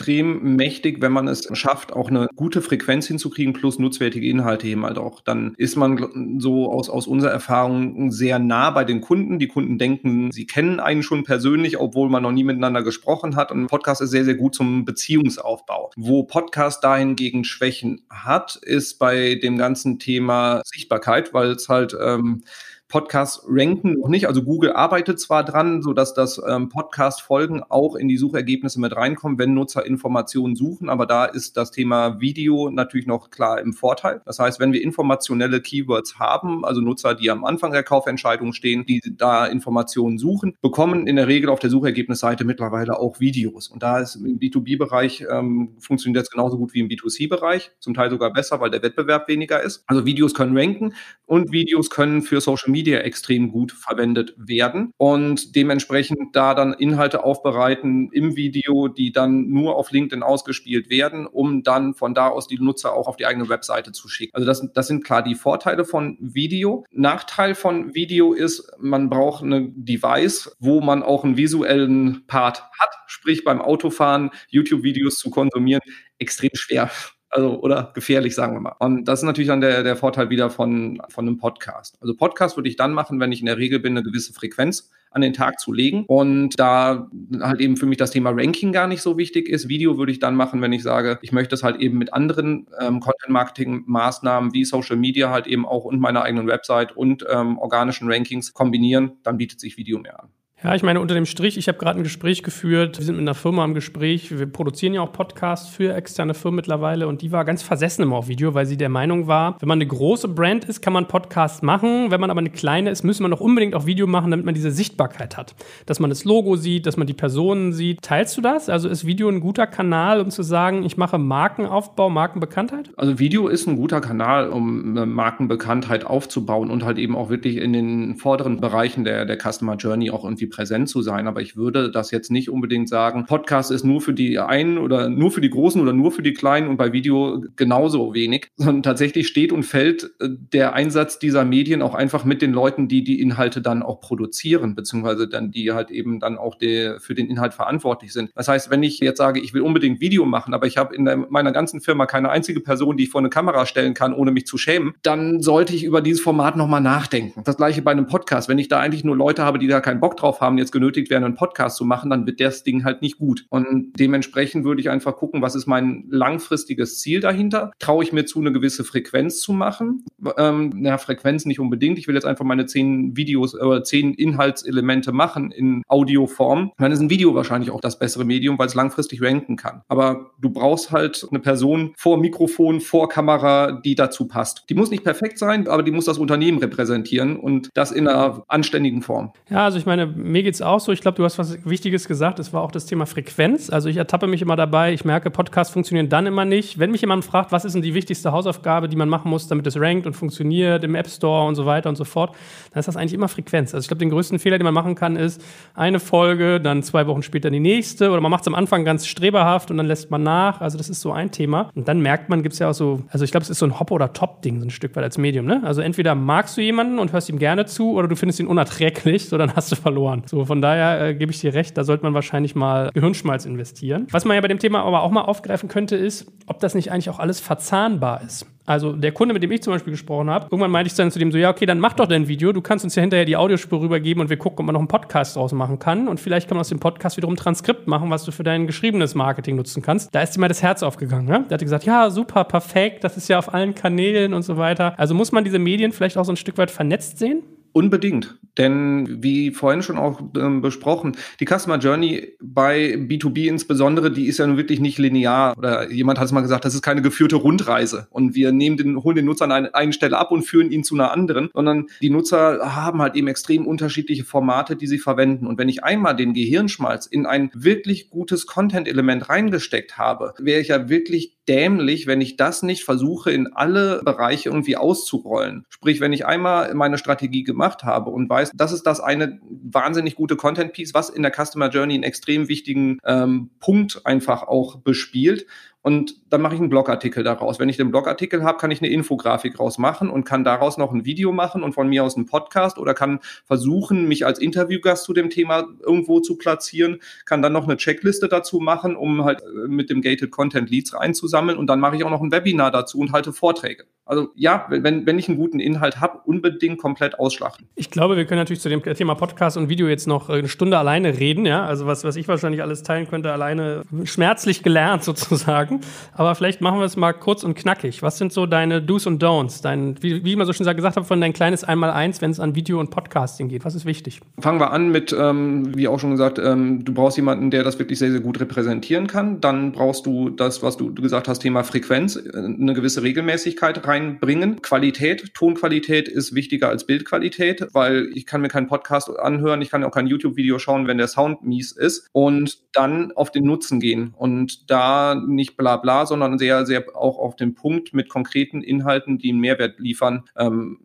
mächtig, wenn man es schafft, auch eine gute Frequenz hinzukriegen plus nutzwertige Inhalte eben halt auch. Dann ist man so aus, aus unserer Erfahrung sehr nah bei den Kunden. Die Kunden denken, sie kennen einen schon persönlich, obwohl man noch nie miteinander gesprochen hat. Und Podcast ist sehr, sehr gut zum Beziehungsaufbau. Wo Podcast dahingegen Schwächen hat, ist bei dem ganzen Thema Sichtbarkeit, weil es halt ähm, Podcasts ranken noch nicht. Also Google arbeitet zwar dran, sodass das ähm, Podcast-Folgen auch in die Suchergebnisse mit reinkommen, wenn Nutzer Informationen suchen. Aber da ist das Thema Video natürlich noch klar im Vorteil. Das heißt, wenn wir informationelle Keywords haben, also Nutzer, die am Anfang der Kaufentscheidung stehen, die da Informationen suchen, bekommen in der Regel auf der Suchergebnisseite mittlerweile auch Videos. Und da ist im B2B-Bereich ähm, funktioniert das genauso gut wie im B2C-Bereich, zum Teil sogar besser, weil der Wettbewerb weniger ist. Also Videos können ranken und Videos können für Social Media Media extrem gut verwendet werden und dementsprechend da dann Inhalte aufbereiten im Video, die dann nur auf LinkedIn ausgespielt werden, um dann von da aus die Nutzer auch auf die eigene Webseite zu schicken. Also das, das sind klar die Vorteile von Video. Nachteil von Video ist, man braucht eine Device, wo man auch einen visuellen Part hat, sprich beim Autofahren YouTube-Videos zu konsumieren, extrem schwer. Also, oder gefährlich, sagen wir mal. Und das ist natürlich dann der, der Vorteil wieder von, von einem Podcast. Also Podcast würde ich dann machen, wenn ich in der Regel bin, eine gewisse Frequenz an den Tag zu legen. Und da halt eben für mich das Thema Ranking gar nicht so wichtig ist. Video würde ich dann machen, wenn ich sage, ich möchte es halt eben mit anderen ähm, Content-Marketing-Maßnahmen wie Social Media halt eben auch und meiner eigenen Website und ähm, organischen Rankings kombinieren, dann bietet sich Video mehr an. Ja, ich meine, unter dem Strich, ich habe gerade ein Gespräch geführt, wir sind mit einer Firma im Gespräch, wir produzieren ja auch Podcasts für externe Firmen mittlerweile und die war ganz versessen immer auf Video, weil sie der Meinung war, wenn man eine große Brand ist, kann man Podcasts machen, wenn man aber eine kleine ist, müssen wir noch unbedingt auch Video machen, damit man diese Sichtbarkeit hat. Dass man das Logo sieht, dass man die Personen sieht. Teilst du das? Also ist Video ein guter Kanal, um zu sagen, ich mache Markenaufbau, Markenbekanntheit? Also Video ist ein guter Kanal, um Markenbekanntheit aufzubauen und halt eben auch wirklich in den vorderen Bereichen der, der Customer Journey auch irgendwie präsent zu sein. Aber ich würde das jetzt nicht unbedingt sagen, Podcast ist nur für die einen oder nur für die Großen oder nur für die Kleinen und bei Video genauso wenig, sondern tatsächlich steht und fällt äh, der Einsatz dieser Medien auch einfach mit den Leuten, die die Inhalte dann auch produzieren, beziehungsweise dann die halt eben dann auch der, für den Inhalt verantwortlich sind. Das heißt, wenn ich jetzt sage, ich will unbedingt Video machen, aber ich habe in meiner ganzen Firma keine einzige Person, die ich vor eine Kamera stellen kann, ohne mich zu schämen, dann sollte ich über dieses Format nochmal nachdenken. Das gleiche bei einem Podcast. Wenn ich da eigentlich nur Leute habe, die da keinen Bock drauf haben, jetzt genötigt werden, einen Podcast zu machen, dann wird das Ding halt nicht gut. Und dementsprechend würde ich einfach gucken, was ist mein langfristiges Ziel dahinter? Traue ich mir zu, eine gewisse Frequenz zu machen? Ähm, na, Frequenz nicht unbedingt. Ich will jetzt einfach meine zehn Videos oder zehn Inhaltselemente machen in Audioform. Dann ist ein Video wahrscheinlich auch das bessere Medium, weil es langfristig ranken kann. Aber du brauchst halt eine Person vor Mikrofon, vor Kamera, die dazu passt. Die muss nicht perfekt sein, aber die muss das Unternehmen repräsentieren und das in einer anständigen Form. Ja, also ich meine, mir geht es auch so. Ich glaube, du hast was Wichtiges gesagt. Es war auch das Thema Frequenz. Also ich ertappe mich immer dabei. Ich merke, Podcasts funktionieren dann immer nicht. Wenn mich jemand fragt, was ist denn die wichtigste Hausaufgabe, die man machen muss, damit es rankt und funktioniert im App Store und so weiter und so fort, dann ist das eigentlich immer Frequenz. Also ich glaube, den größten Fehler, den man machen kann, ist eine Folge, dann zwei Wochen später die nächste oder man macht es am Anfang ganz streberhaft und dann lässt man nach. Also das ist so ein Thema. Und dann merkt man, gibt es ja auch so, also ich glaube, es ist so ein Hop- oder Top-Ding, so ein Stück weit als Medium. Ne? Also entweder magst du jemanden und hörst ihm gerne zu oder du findest ihn unerträglich, so dann hast du verloren. So von daher äh, gebe ich dir recht, da sollte man wahrscheinlich mal Gehirnschmalz investieren. Was man ja bei dem Thema aber auch mal aufgreifen könnte, ist, ob das nicht eigentlich auch alles verzahnbar ist. Also der Kunde, mit dem ich zum Beispiel gesprochen habe, irgendwann meinte ich dann zu dem so, ja, okay, dann mach doch dein Video, du kannst uns ja hinterher die Audiospur rübergeben und wir gucken, ob man noch einen Podcast draus machen kann. Und vielleicht kann man aus dem Podcast wiederum ein Transkript machen, was du für dein geschriebenes Marketing nutzen kannst. Da ist ihm mal das Herz aufgegangen. Ne? Der hat gesagt, ja, super, perfekt, das ist ja auf allen Kanälen und so weiter. Also muss man diese Medien vielleicht auch so ein Stück weit vernetzt sehen? Unbedingt. Denn wie vorhin schon auch ähm, besprochen, die Customer Journey bei B2B insbesondere, die ist ja nun wirklich nicht linear. Oder jemand hat es mal gesagt, das ist keine geführte Rundreise. Und wir nehmen den, holen den Nutzer an eine, eine Stelle ab und führen ihn zu einer anderen, sondern die Nutzer haben halt eben extrem unterschiedliche Formate, die sie verwenden. Und wenn ich einmal den Gehirnschmalz in ein wirklich gutes Content-Element reingesteckt habe, wäre ich ja wirklich dämlich, wenn ich das nicht versuche, in alle Bereiche irgendwie auszurollen. Sprich, wenn ich einmal meine Strategie gemacht habe und weiß, das ist das eine wahnsinnig gute Content-Piece, was in der Customer Journey einen extrem wichtigen ähm, Punkt einfach auch bespielt und dann mache ich einen Blogartikel daraus. Wenn ich den Blogartikel habe, kann ich eine Infografik rausmachen und kann daraus noch ein Video machen und von mir aus einen Podcast oder kann versuchen, mich als Interviewgast zu dem Thema irgendwo zu platzieren, kann dann noch eine Checkliste dazu machen, um halt äh, mit dem Gated Content Leads reinzusammeln und dann mache ich auch noch ein Webinar dazu und halte Vorträge. Also ja, wenn, wenn ich einen guten Inhalt habe, unbedingt komplett ausschlachten. Ich glaube, wir können natürlich zu dem Thema Podcast und Video jetzt noch eine Stunde alleine reden, ja. Also was, was ich wahrscheinlich alles teilen könnte, alleine schmerzlich gelernt sozusagen sagen. Aber vielleicht machen wir es mal kurz und knackig. Was sind so deine Do's und Don'ts? Dein, wie, wie ich mal so schon gesagt habe, von dein kleines Einmaleins, wenn es an Video und Podcasting geht. Was ist wichtig? Fangen wir an mit, ähm, wie auch schon gesagt, ähm, du brauchst jemanden, der das wirklich sehr, sehr gut repräsentieren kann. Dann brauchst du das, was du gesagt hast, Thema Frequenz, äh, eine gewisse Regelmäßigkeit reinbringen. Qualität, Tonqualität ist wichtiger als Bildqualität, weil ich kann mir keinen Podcast anhören, ich kann auch kein YouTube-Video schauen, wenn der Sound mies ist. Und dann auf den Nutzen gehen und da nicht bla bla, sondern sehr, sehr auch auf den Punkt mit konkreten Inhalten, die einen Mehrwert liefern, ähm,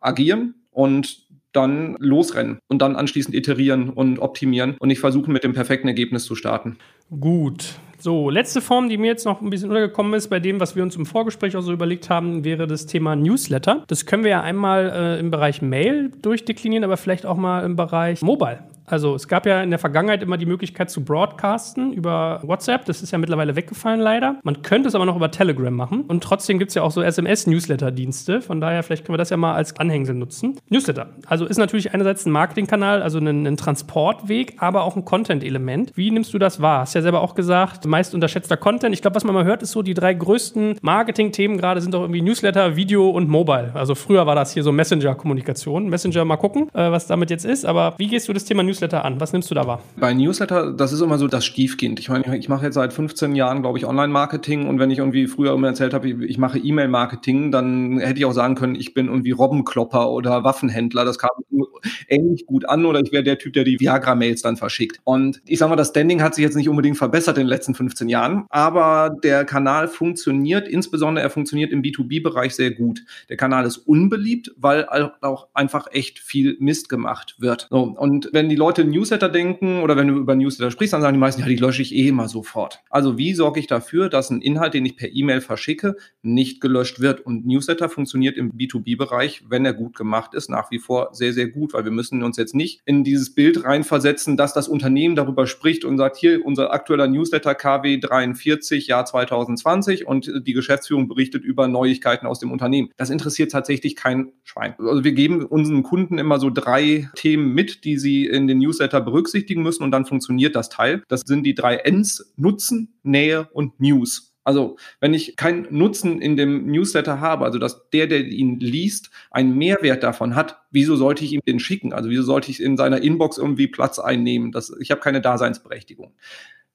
agieren und dann losrennen und dann anschließend iterieren und optimieren und nicht versuchen, mit dem perfekten Ergebnis zu starten. Gut. So, letzte Form, die mir jetzt noch ein bisschen untergekommen ist, bei dem, was wir uns im Vorgespräch auch so überlegt haben, wäre das Thema Newsletter. Das können wir ja einmal äh, im Bereich Mail durchdeklinieren, aber vielleicht auch mal im Bereich Mobile. Also es gab ja in der Vergangenheit immer die Möglichkeit zu broadcasten über WhatsApp. Das ist ja mittlerweile weggefallen leider. Man könnte es aber noch über Telegram machen. Und trotzdem gibt es ja auch so SMS-Newsletter-Dienste. Von daher, vielleicht können wir das ja mal als Anhängsel nutzen. Newsletter. Also ist natürlich einerseits ein Marketingkanal, also ein, ein Transportweg, aber auch ein Content-Element. Wie nimmst du das wahr? Hast ja selber auch gesagt, meist unterschätzter Content. Ich glaube, was man mal hört, ist so, die drei größten Marketing-Themen gerade sind doch irgendwie Newsletter, Video und Mobile. Also früher war das hier so Messenger-Kommunikation. Messenger mal gucken, äh, was damit jetzt ist. Aber wie gehst du das Thema Newsletter Newsletter an? Was nimmst du da wahr? Bei Newsletter, das ist immer so das Stiefkind. Ich meine, ich mache jetzt seit 15 Jahren, glaube ich, Online-Marketing und wenn ich irgendwie früher immer erzählt habe, ich mache E-Mail-Marketing, dann hätte ich auch sagen können, ich bin irgendwie Robbenklopper oder Waffenhändler. Das kam ähnlich gut an oder ich wäre der Typ, der die Viagra-Mails dann verschickt. Und ich sage mal, das Standing hat sich jetzt nicht unbedingt verbessert in den letzten 15 Jahren, aber der Kanal funktioniert, insbesondere er funktioniert im B2B-Bereich sehr gut. Der Kanal ist unbeliebt, weil auch einfach echt viel Mist gemacht wird. So, und wenn die Leute Leute Newsletter denken oder wenn du über Newsletter sprichst, dann sagen die meisten, ja, die lösche ich eh immer sofort. Also wie sorge ich dafür, dass ein Inhalt, den ich per E-Mail verschicke, nicht gelöscht wird? Und Newsletter funktioniert im B2B-Bereich, wenn er gut gemacht ist, nach wie vor sehr, sehr gut, weil wir müssen uns jetzt nicht in dieses Bild reinversetzen, dass das Unternehmen darüber spricht und sagt, hier unser aktueller Newsletter KW 43, Jahr 2020 und die Geschäftsführung berichtet über Neuigkeiten aus dem Unternehmen. Das interessiert tatsächlich kein Schwein. Also wir geben unseren Kunden immer so drei Themen mit, die sie in den Newsletter berücksichtigen müssen und dann funktioniert das Teil. Das sind die drei Ns, Nutzen, Nähe und News. Also, wenn ich keinen Nutzen in dem Newsletter habe, also dass der, der ihn liest, einen Mehrwert davon hat, wieso sollte ich ihm den schicken? Also, wieso sollte ich in seiner Inbox irgendwie Platz einnehmen? Das, ich habe keine Daseinsberechtigung.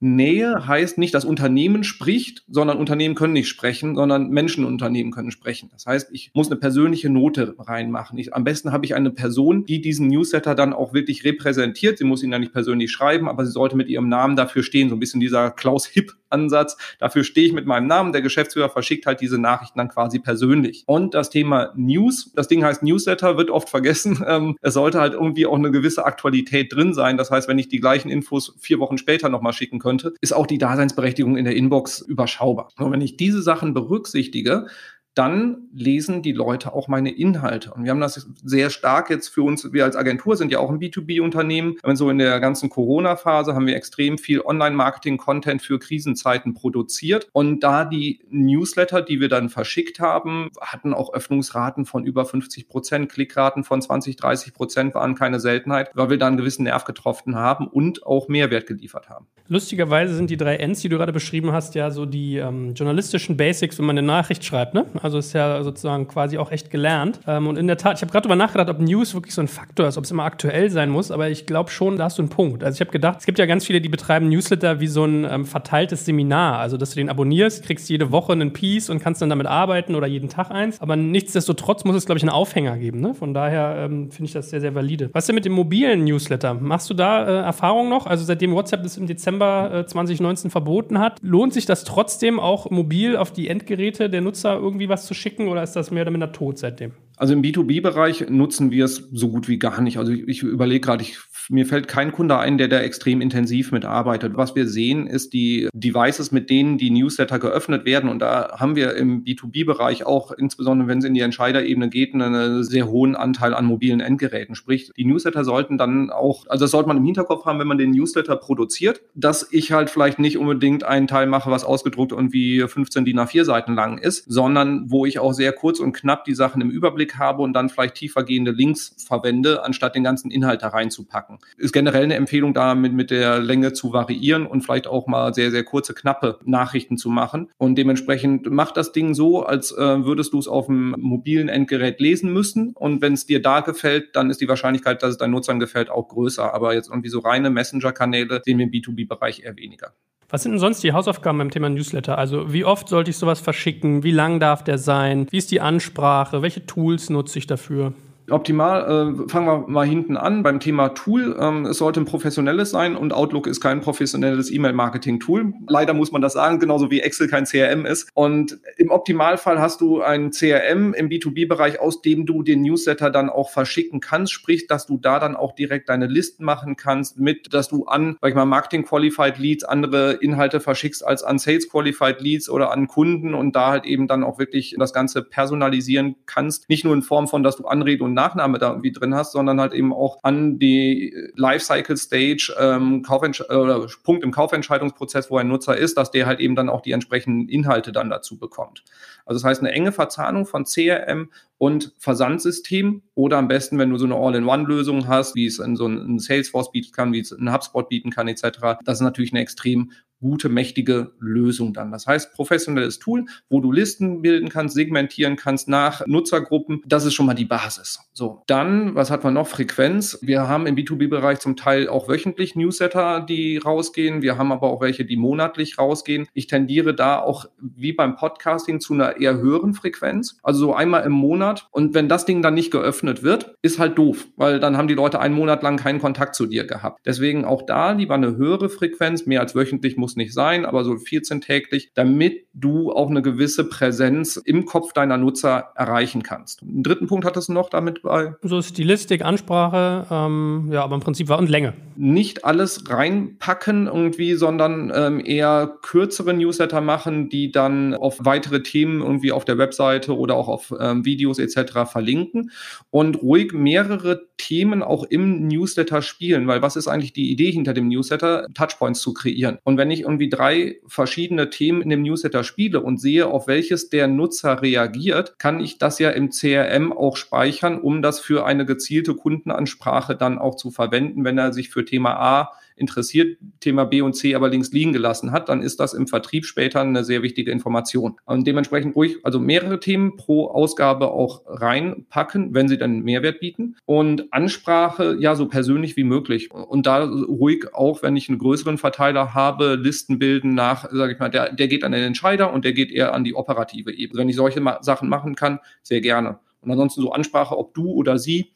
Nähe heißt nicht, dass Unternehmen spricht, sondern Unternehmen können nicht sprechen, sondern Menschen Unternehmen können sprechen. Das heißt, ich muss eine persönliche Note reinmachen. Ich, am besten habe ich eine Person, die diesen Newsletter dann auch wirklich repräsentiert. Sie muss ihn ja nicht persönlich schreiben, aber sie sollte mit ihrem Namen dafür stehen. So ein bisschen dieser Klaus Hipp Ansatz. Dafür stehe ich mit meinem Namen. Der Geschäftsführer verschickt halt diese Nachrichten dann quasi persönlich. Und das Thema News, das Ding heißt Newsletter, wird oft vergessen. Ähm, es sollte halt irgendwie auch eine gewisse Aktualität drin sein. Das heißt, wenn ich die gleichen Infos vier Wochen später nochmal schicken könnte, ist auch die Daseinsberechtigung in der Inbox überschaubar. Und wenn ich diese Sachen berücksichtige, dann lesen die Leute auch meine Inhalte. Und wir haben das sehr stark jetzt für uns, wir als Agentur sind ja auch ein B2B-Unternehmen. So in der ganzen Corona-Phase haben wir extrem viel Online-Marketing-Content für Krisenzeiten produziert. Und da die Newsletter, die wir dann verschickt haben, hatten auch Öffnungsraten von über 50 Prozent, Klickraten von 20, 30 Prozent waren keine Seltenheit, weil wir da einen gewissen Nerv getroffen haben und auch Mehrwert geliefert haben. Lustigerweise sind die drei Ns, die du gerade beschrieben hast, ja so die ähm, journalistischen Basics, wenn man eine Nachricht schreibt. Ne? Also ist ja sozusagen quasi auch echt gelernt. Ähm, und in der Tat, ich habe gerade darüber nachgedacht, ob News wirklich so ein Faktor ist, ob es immer aktuell sein muss. Aber ich glaube schon, da hast du einen Punkt. Also ich habe gedacht, es gibt ja ganz viele, die betreiben Newsletter wie so ein ähm, verteiltes Seminar. Also dass du den abonnierst, kriegst jede Woche einen Piece und kannst dann damit arbeiten oder jeden Tag eins. Aber nichtsdestotrotz muss es, glaube ich, einen Aufhänger geben. Ne? Von daher ähm, finde ich das sehr, sehr valide. Was ist denn mit dem mobilen Newsletter? Machst du da äh, Erfahrungen noch? Also seitdem WhatsApp das im Dezember äh, 2019 verboten hat, lohnt sich das trotzdem auch mobil auf die Endgeräte der Nutzer irgendwie was zu schicken oder ist das mehr oder minder tot seitdem? Also im B2B-Bereich nutzen wir es so gut wie gar nicht. Also ich, ich überlege gerade, ich mir fällt kein Kunde ein, der da extrem intensiv mitarbeitet. Was wir sehen, ist die Devices, mit denen die Newsletter geöffnet werden. Und da haben wir im B2B-Bereich auch, insbesondere wenn es in die Entscheiderebene geht, einen sehr hohen Anteil an mobilen Endgeräten. Sprich, die Newsletter sollten dann auch, also das sollte man im Hinterkopf haben, wenn man den Newsletter produziert, dass ich halt vielleicht nicht unbedingt einen Teil mache, was ausgedruckt irgendwie 15 DIN A4 Seiten lang ist, sondern wo ich auch sehr kurz und knapp die Sachen im Überblick habe und dann vielleicht tiefergehende Links verwende, anstatt den ganzen Inhalt da reinzupacken packen. Ist generell eine Empfehlung da, mit, mit der Länge zu variieren und vielleicht auch mal sehr, sehr kurze, knappe Nachrichten zu machen. Und dementsprechend macht das Ding so, als äh, würdest du es auf dem mobilen Endgerät lesen müssen. Und wenn es dir da gefällt, dann ist die Wahrscheinlichkeit, dass es deinen Nutzern gefällt, auch größer. Aber jetzt irgendwie so reine Messenger-Kanäle sehen wir im B2B-Bereich eher weniger. Was sind denn sonst die Hausaufgaben beim Thema Newsletter? Also wie oft sollte ich sowas verschicken? Wie lang darf der sein? Wie ist die Ansprache? Welche Tools nutze ich dafür? Optimal, äh, fangen wir mal hinten an beim Thema Tool. Ähm, es sollte ein professionelles sein und Outlook ist kein professionelles E-Mail-Marketing-Tool. Leider muss man das sagen, genauso wie Excel kein CRM ist. Und im Optimalfall hast du ein CRM im B2B-Bereich, aus dem du den Newsletter dann auch verschicken kannst, sprich, dass du da dann auch direkt deine Listen machen kannst, mit, dass du an, sag ich mal, Marketing-Qualified Leads andere Inhalte verschickst als an Sales-Qualified Leads oder an Kunden und da halt eben dann auch wirklich das Ganze personalisieren kannst. Nicht nur in Form von, dass du Anrede und Nachname da irgendwie drin hast, sondern halt eben auch an die Lifecycle Stage, ähm, Kaufentsch oder Punkt im Kaufentscheidungsprozess, wo ein Nutzer ist, dass der halt eben dann auch die entsprechenden Inhalte dann dazu bekommt. Also das heißt, eine enge Verzahnung von CRM und Versandsystem oder am besten, wenn du so eine All-in-One-Lösung hast, wie es in so ein Salesforce bieten kann, wie es ein HubSpot bieten kann, etc. Das ist natürlich eine extrem gute, mächtige Lösung dann. Das heißt, professionelles Tool, wo du Listen bilden kannst, segmentieren kannst nach Nutzergruppen. Das ist schon mal die Basis. So, dann, was hat man noch? Frequenz. Wir haben im B2B-Bereich zum Teil auch wöchentlich Newsletter, die rausgehen. Wir haben aber auch welche, die monatlich rausgehen. Ich tendiere da auch wie beim Podcasting zu einer eher höheren Frequenz. Also so einmal im Monat. Und wenn das Ding dann nicht geöffnet wird, ist halt doof, weil dann haben die Leute einen Monat lang keinen Kontakt zu dir gehabt. Deswegen auch da lieber eine höhere Frequenz. Mehr als wöchentlich muss nicht sein, aber so 14 täglich, damit du auch eine gewisse Präsenz im Kopf deiner Nutzer erreichen kannst. Einen dritten Punkt hattest du noch damit bei? So Stilistik, Ansprache, ähm, ja, aber im Prinzip war und Länge. Nicht alles reinpacken irgendwie, sondern ähm, eher kürzere Newsletter machen, die dann auf weitere Themen irgendwie auf der Webseite oder auch auf ähm, Videos etc. verlinken und ruhig mehrere Themen auch im Newsletter spielen, weil was ist eigentlich die Idee hinter dem Newsletter? Touchpoints zu kreieren. Und wenn ich irgendwie drei verschiedene Themen in dem Newsletter spiele und sehe, auf welches der Nutzer reagiert, kann ich das ja im CRM auch speichern, um das für eine gezielte Kundenansprache dann auch zu verwenden, wenn er sich für Thema A interessiert, Thema B und C aber links liegen gelassen hat, dann ist das im Vertrieb später eine sehr wichtige Information. Und dementsprechend ruhig, also mehrere Themen pro Ausgabe auch reinpacken, wenn sie dann Mehrwert bieten. Und Ansprache, ja, so persönlich wie möglich. Und da ruhig auch, wenn ich einen größeren Verteiler habe, Listen bilden nach, sage ich mal, der, der geht an den Entscheider und der geht eher an die operative Ebene. Wenn ich solche Sachen machen kann, sehr gerne. Und ansonsten so Ansprache, ob du oder sie,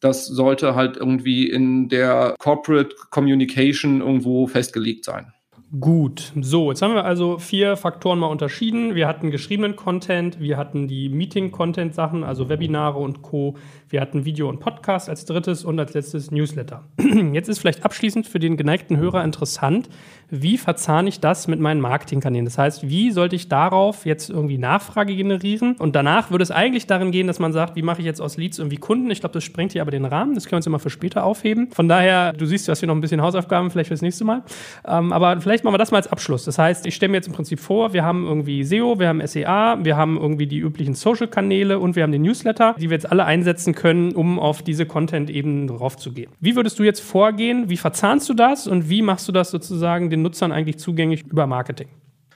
das sollte halt irgendwie in der Corporate Communication irgendwo festgelegt sein. Gut, so, jetzt haben wir also vier Faktoren mal unterschieden. Wir hatten geschriebenen Content, wir hatten die Meeting-Content-Sachen, also Webinare und Co. Wir hatten Video und Podcast als drittes und als letztes Newsletter. Jetzt ist vielleicht abschließend für den geneigten Hörer interessant, wie verzahne ich das mit meinen Marketingkanälen? Das heißt, wie sollte ich darauf jetzt irgendwie Nachfrage generieren? Und danach würde es eigentlich darin gehen, dass man sagt, wie mache ich jetzt aus Leads irgendwie Kunden? Ich glaube, das sprengt hier aber den Rahmen. Das können wir uns immer für später aufheben. Von daher, du siehst, du hast hier noch ein bisschen Hausaufgaben, vielleicht fürs nächste Mal. Ähm, aber vielleicht machen wir das mal als Abschluss. Das heißt, ich stelle mir jetzt im Prinzip vor, wir haben irgendwie SEO, wir haben SEA, wir haben irgendwie die üblichen Social-Kanäle und wir haben den Newsletter, die wir jetzt alle einsetzen können, um auf diese Content-Ebenen drauf zu gehen. Wie würdest du jetzt vorgehen? Wie verzahnst du das und wie machst du das sozusagen den Nutzern eigentlich zugänglich über Marketing?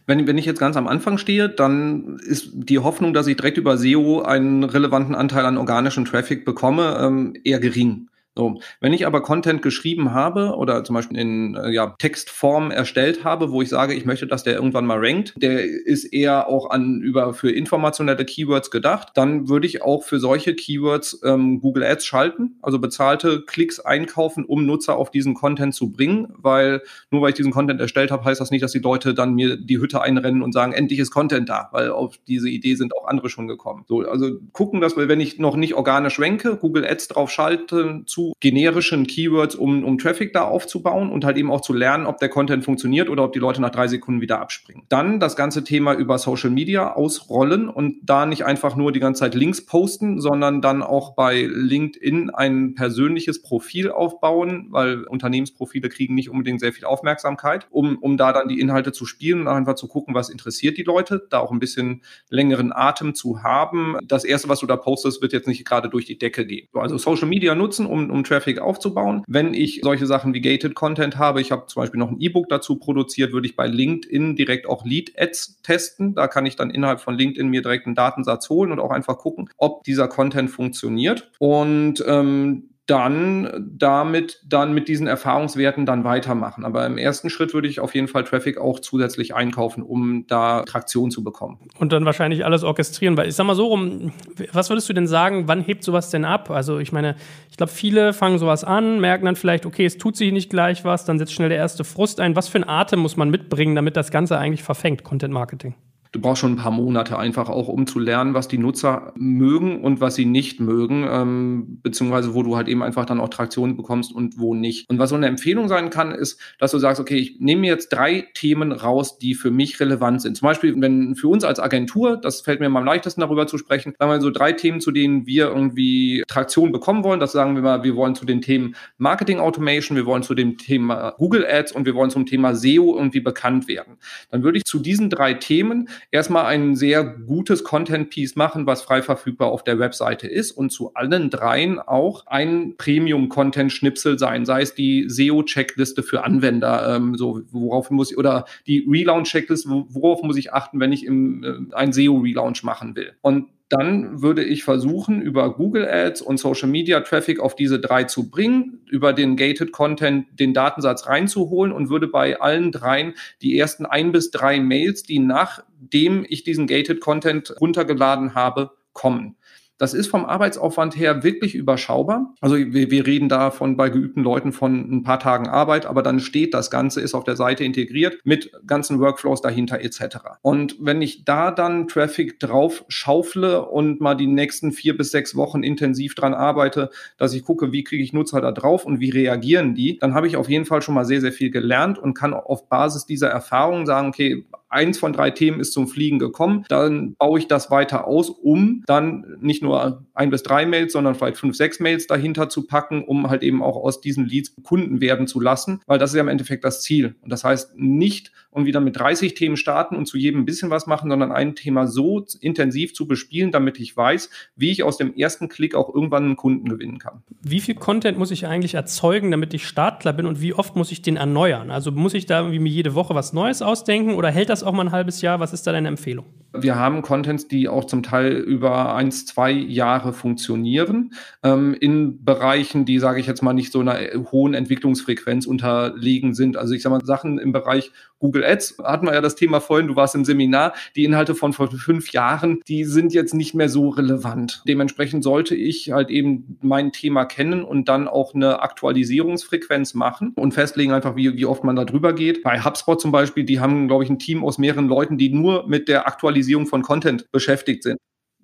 Wenn, wenn ich jetzt ganz am Anfang stehe, dann ist die Hoffnung, dass ich direkt über SEO einen relevanten Anteil an organischen Traffic bekomme, ähm, eher gering. So, wenn ich aber Content geschrieben habe oder zum Beispiel in äh, ja, Textform erstellt habe, wo ich sage, ich möchte, dass der irgendwann mal rankt, der ist eher auch an über für informationelle Keywords gedacht, dann würde ich auch für solche Keywords ähm, Google Ads schalten, also bezahlte Klicks einkaufen, um Nutzer auf diesen Content zu bringen, weil nur weil ich diesen Content erstellt habe, heißt das nicht, dass die Leute dann mir die Hütte einrennen und sagen, endlich ist Content da, weil auf diese Idee sind auch andere schon gekommen. So, also gucken, dass wir, wenn ich noch nicht organisch ranke, Google Ads drauf schalte zu generischen Keywords, um, um Traffic da aufzubauen und halt eben auch zu lernen, ob der Content funktioniert oder ob die Leute nach drei Sekunden wieder abspringen. Dann das ganze Thema über Social Media ausrollen und da nicht einfach nur die ganze Zeit Links posten, sondern dann auch bei LinkedIn ein persönliches Profil aufbauen, weil Unternehmensprofile kriegen nicht unbedingt sehr viel Aufmerksamkeit, um, um da dann die Inhalte zu spielen und einfach zu gucken, was interessiert die Leute, da auch ein bisschen längeren Atem zu haben. Das erste, was du da postest, wird jetzt nicht gerade durch die Decke gehen. Also Social Media nutzen, um, um Traffic aufzubauen. Wenn ich solche Sachen wie Gated Content habe, ich habe zum Beispiel noch ein E-Book dazu produziert, würde ich bei LinkedIn direkt auch Lead Ads testen. Da kann ich dann innerhalb von LinkedIn mir direkt einen Datensatz holen und auch einfach gucken, ob dieser Content funktioniert. Und ähm, dann damit dann mit diesen Erfahrungswerten dann weitermachen. Aber im ersten Schritt würde ich auf jeden Fall Traffic auch zusätzlich einkaufen, um da Traktion zu bekommen. Und dann wahrscheinlich alles orchestrieren, weil ich sag mal so rum, was würdest du denn sagen, wann hebt sowas denn ab? Also ich meine, ich glaube, viele fangen sowas an, merken dann vielleicht, okay, es tut sich nicht gleich was, dann setzt schnell der erste Frust ein. Was für einen Atem muss man mitbringen, damit das Ganze eigentlich verfängt, Content Marketing? Du brauchst schon ein paar Monate einfach auch, um zu lernen, was die Nutzer mögen und was sie nicht mögen, ähm, beziehungsweise wo du halt eben einfach dann auch Traktion bekommst und wo nicht. Und was so eine Empfehlung sein kann, ist, dass du sagst, okay, ich nehme mir jetzt drei Themen raus, die für mich relevant sind. Zum Beispiel, wenn für uns als Agentur, das fällt mir am leichtesten darüber zu sprechen, sagen wir so drei Themen, zu denen wir irgendwie Traktion bekommen wollen. Das sagen wir mal, wir wollen zu den Themen Marketing Automation, wir wollen zu dem Thema Google Ads und wir wollen zum Thema SEO irgendwie bekannt werden. Dann würde ich zu diesen drei Themen erstmal ein sehr gutes Content-Piece machen, was frei verfügbar auf der Webseite ist und zu allen dreien auch ein Premium-Content-Schnipsel sein, sei es die SEO-Checkliste für Anwender, ähm, so worauf muss ich, oder die Relaunch-Checkliste, worauf muss ich achten, wenn ich im, äh, ein SEO-Relaunch machen will. Und dann würde ich versuchen, über Google Ads und Social Media Traffic auf diese drei zu bringen, über den Gated Content den Datensatz reinzuholen und würde bei allen dreien die ersten ein bis drei Mails, die nachdem ich diesen Gated Content runtergeladen habe, kommen. Das ist vom Arbeitsaufwand her wirklich überschaubar. Also wir, wir reden davon bei geübten Leuten von ein paar Tagen Arbeit, aber dann steht das Ganze, ist auf der Seite integriert mit ganzen Workflows dahinter etc. Und wenn ich da dann Traffic drauf schaufle und mal die nächsten vier bis sechs Wochen intensiv dran arbeite, dass ich gucke, wie kriege ich Nutzer da drauf und wie reagieren die, dann habe ich auf jeden Fall schon mal sehr, sehr viel gelernt und kann auf Basis dieser Erfahrung sagen, okay, eins von drei Themen ist zum Fliegen gekommen, dann baue ich das weiter aus, um dann nicht nur ein bis drei Mails, sondern vielleicht fünf, sechs Mails dahinter zu packen, um halt eben auch aus diesen Leads Kunden werden zu lassen, weil das ist ja im Endeffekt das Ziel. Und das heißt nicht und wieder mit 30 Themen starten und zu jedem ein bisschen was machen, sondern ein Thema so intensiv zu bespielen, damit ich weiß, wie ich aus dem ersten Klick auch irgendwann einen Kunden gewinnen kann. Wie viel Content muss ich eigentlich erzeugen, damit ich startklar bin und wie oft muss ich den erneuern? Also muss ich da irgendwie mir jede Woche was Neues ausdenken oder hält das auch mal ein halbes Jahr? Was ist da deine Empfehlung? Wir haben Contents, die auch zum Teil über eins, zwei Jahre funktionieren, ähm, in Bereichen, die, sage ich jetzt mal, nicht so einer hohen Entwicklungsfrequenz unterlegen sind. Also ich sage mal, Sachen im Bereich Google Ads, hatten wir ja das Thema vorhin, du warst im Seminar, die Inhalte von vor fünf Jahren, die sind jetzt nicht mehr so relevant. Dementsprechend sollte ich halt eben mein Thema kennen und dann auch eine Aktualisierungsfrequenz machen und festlegen einfach, wie, wie oft man da drüber geht. Bei HubSpot zum Beispiel, die haben, glaube ich, ein Team aus mehreren Leuten, die nur mit der Aktualisierung von Content beschäftigt sind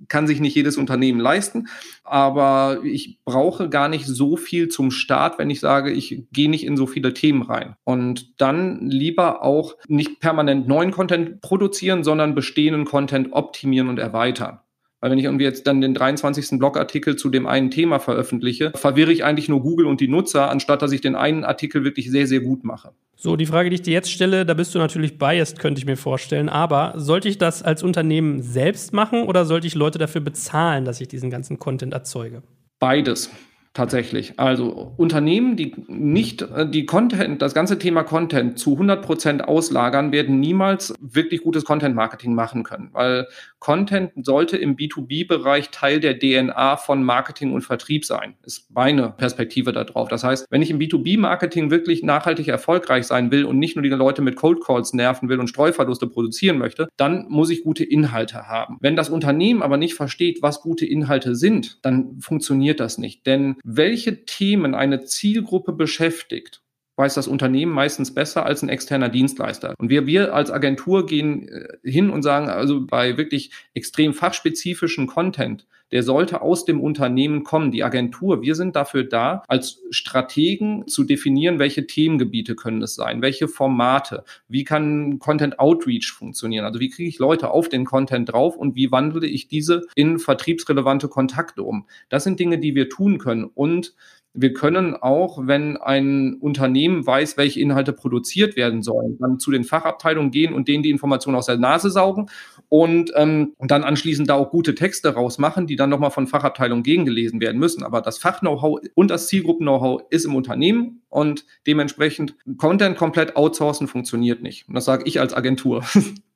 kann sich nicht jedes Unternehmen leisten, aber ich brauche gar nicht so viel zum Start, wenn ich sage, ich gehe nicht in so viele Themen rein. Und dann lieber auch nicht permanent neuen Content produzieren, sondern bestehenden Content optimieren und erweitern. Weil wenn ich irgendwie jetzt dann den 23. Blogartikel zu dem einen Thema veröffentliche, verwirre ich eigentlich nur Google und die Nutzer, anstatt dass ich den einen Artikel wirklich sehr, sehr gut mache. So, die Frage, die ich dir jetzt stelle, da bist du natürlich biased, könnte ich mir vorstellen. Aber sollte ich das als Unternehmen selbst machen oder sollte ich Leute dafür bezahlen, dass ich diesen ganzen Content erzeuge? Beides. Tatsächlich. Also Unternehmen, die nicht äh, die Content, das ganze Thema Content zu 100 Prozent auslagern, werden niemals wirklich gutes Content Marketing machen können, weil Content sollte im B2B-Bereich Teil der DNA von Marketing und Vertrieb sein. Ist meine Perspektive darauf. Das heißt, wenn ich im B2B-Marketing wirklich nachhaltig erfolgreich sein will und nicht nur die Leute mit Cold Calls nerven will und Streuverluste produzieren möchte, dann muss ich gute Inhalte haben. Wenn das Unternehmen aber nicht versteht, was gute Inhalte sind, dann funktioniert das nicht. Denn welche Themen eine Zielgruppe beschäftigt, weiß das Unternehmen meistens besser als ein externer Dienstleister. Und wir, wir als Agentur gehen äh, hin und sagen, also bei wirklich extrem fachspezifischen Content, der sollte aus dem Unternehmen kommen. Die Agentur, wir sind dafür da, als Strategen zu definieren, welche Themengebiete können es sein, welche Formate, wie kann Content Outreach funktionieren, also wie kriege ich Leute auf den Content drauf und wie wandle ich diese in vertriebsrelevante Kontakte um. Das sind Dinge, die wir tun können und wir können auch, wenn ein Unternehmen weiß, welche Inhalte produziert werden sollen, dann zu den Fachabteilungen gehen und denen die Informationen aus der Nase saugen und ähm, dann anschließend da auch gute Texte rausmachen, die dann nochmal von Fachabteilungen gegengelesen werden müssen. Aber das Fach-Know-how und das Zielgruppen-Know-how ist im Unternehmen und dementsprechend Content komplett outsourcen funktioniert nicht. Und das sage ich als Agentur.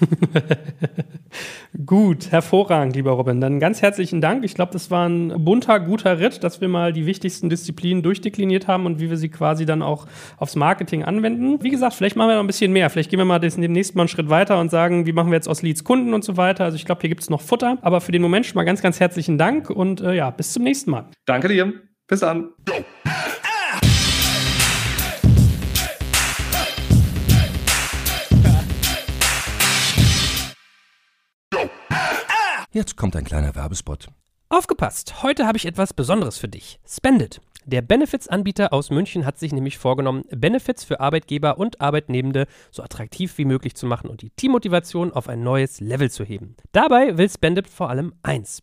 Gut, hervorragend, lieber Robin. Dann ganz herzlichen Dank. Ich glaube, das war ein bunter, guter Ritt, dass wir mal die wichtigsten Disziplinen durchdekliniert haben und wie wir sie quasi dann auch aufs Marketing anwenden. Wie gesagt, vielleicht machen wir noch ein bisschen mehr. Vielleicht gehen wir mal demnächst mal einen Schritt weiter und sagen, wie machen wir jetzt aus Leads Kunden und so weiter. Also ich glaube, hier gibt es noch Futter. Aber für den Moment schon mal ganz, ganz herzlichen Dank und äh, ja, bis zum nächsten Mal. Danke dir. Bis dann. Jetzt kommt ein kleiner Werbespot. Aufgepasst! Heute habe ich etwas Besonderes für dich. Spendit. Der Benefits-Anbieter aus München hat sich nämlich vorgenommen, Benefits für Arbeitgeber und Arbeitnehmende so attraktiv wie möglich zu machen und die Teammotivation auf ein neues Level zu heben. Dabei will Spendit vor allem eins: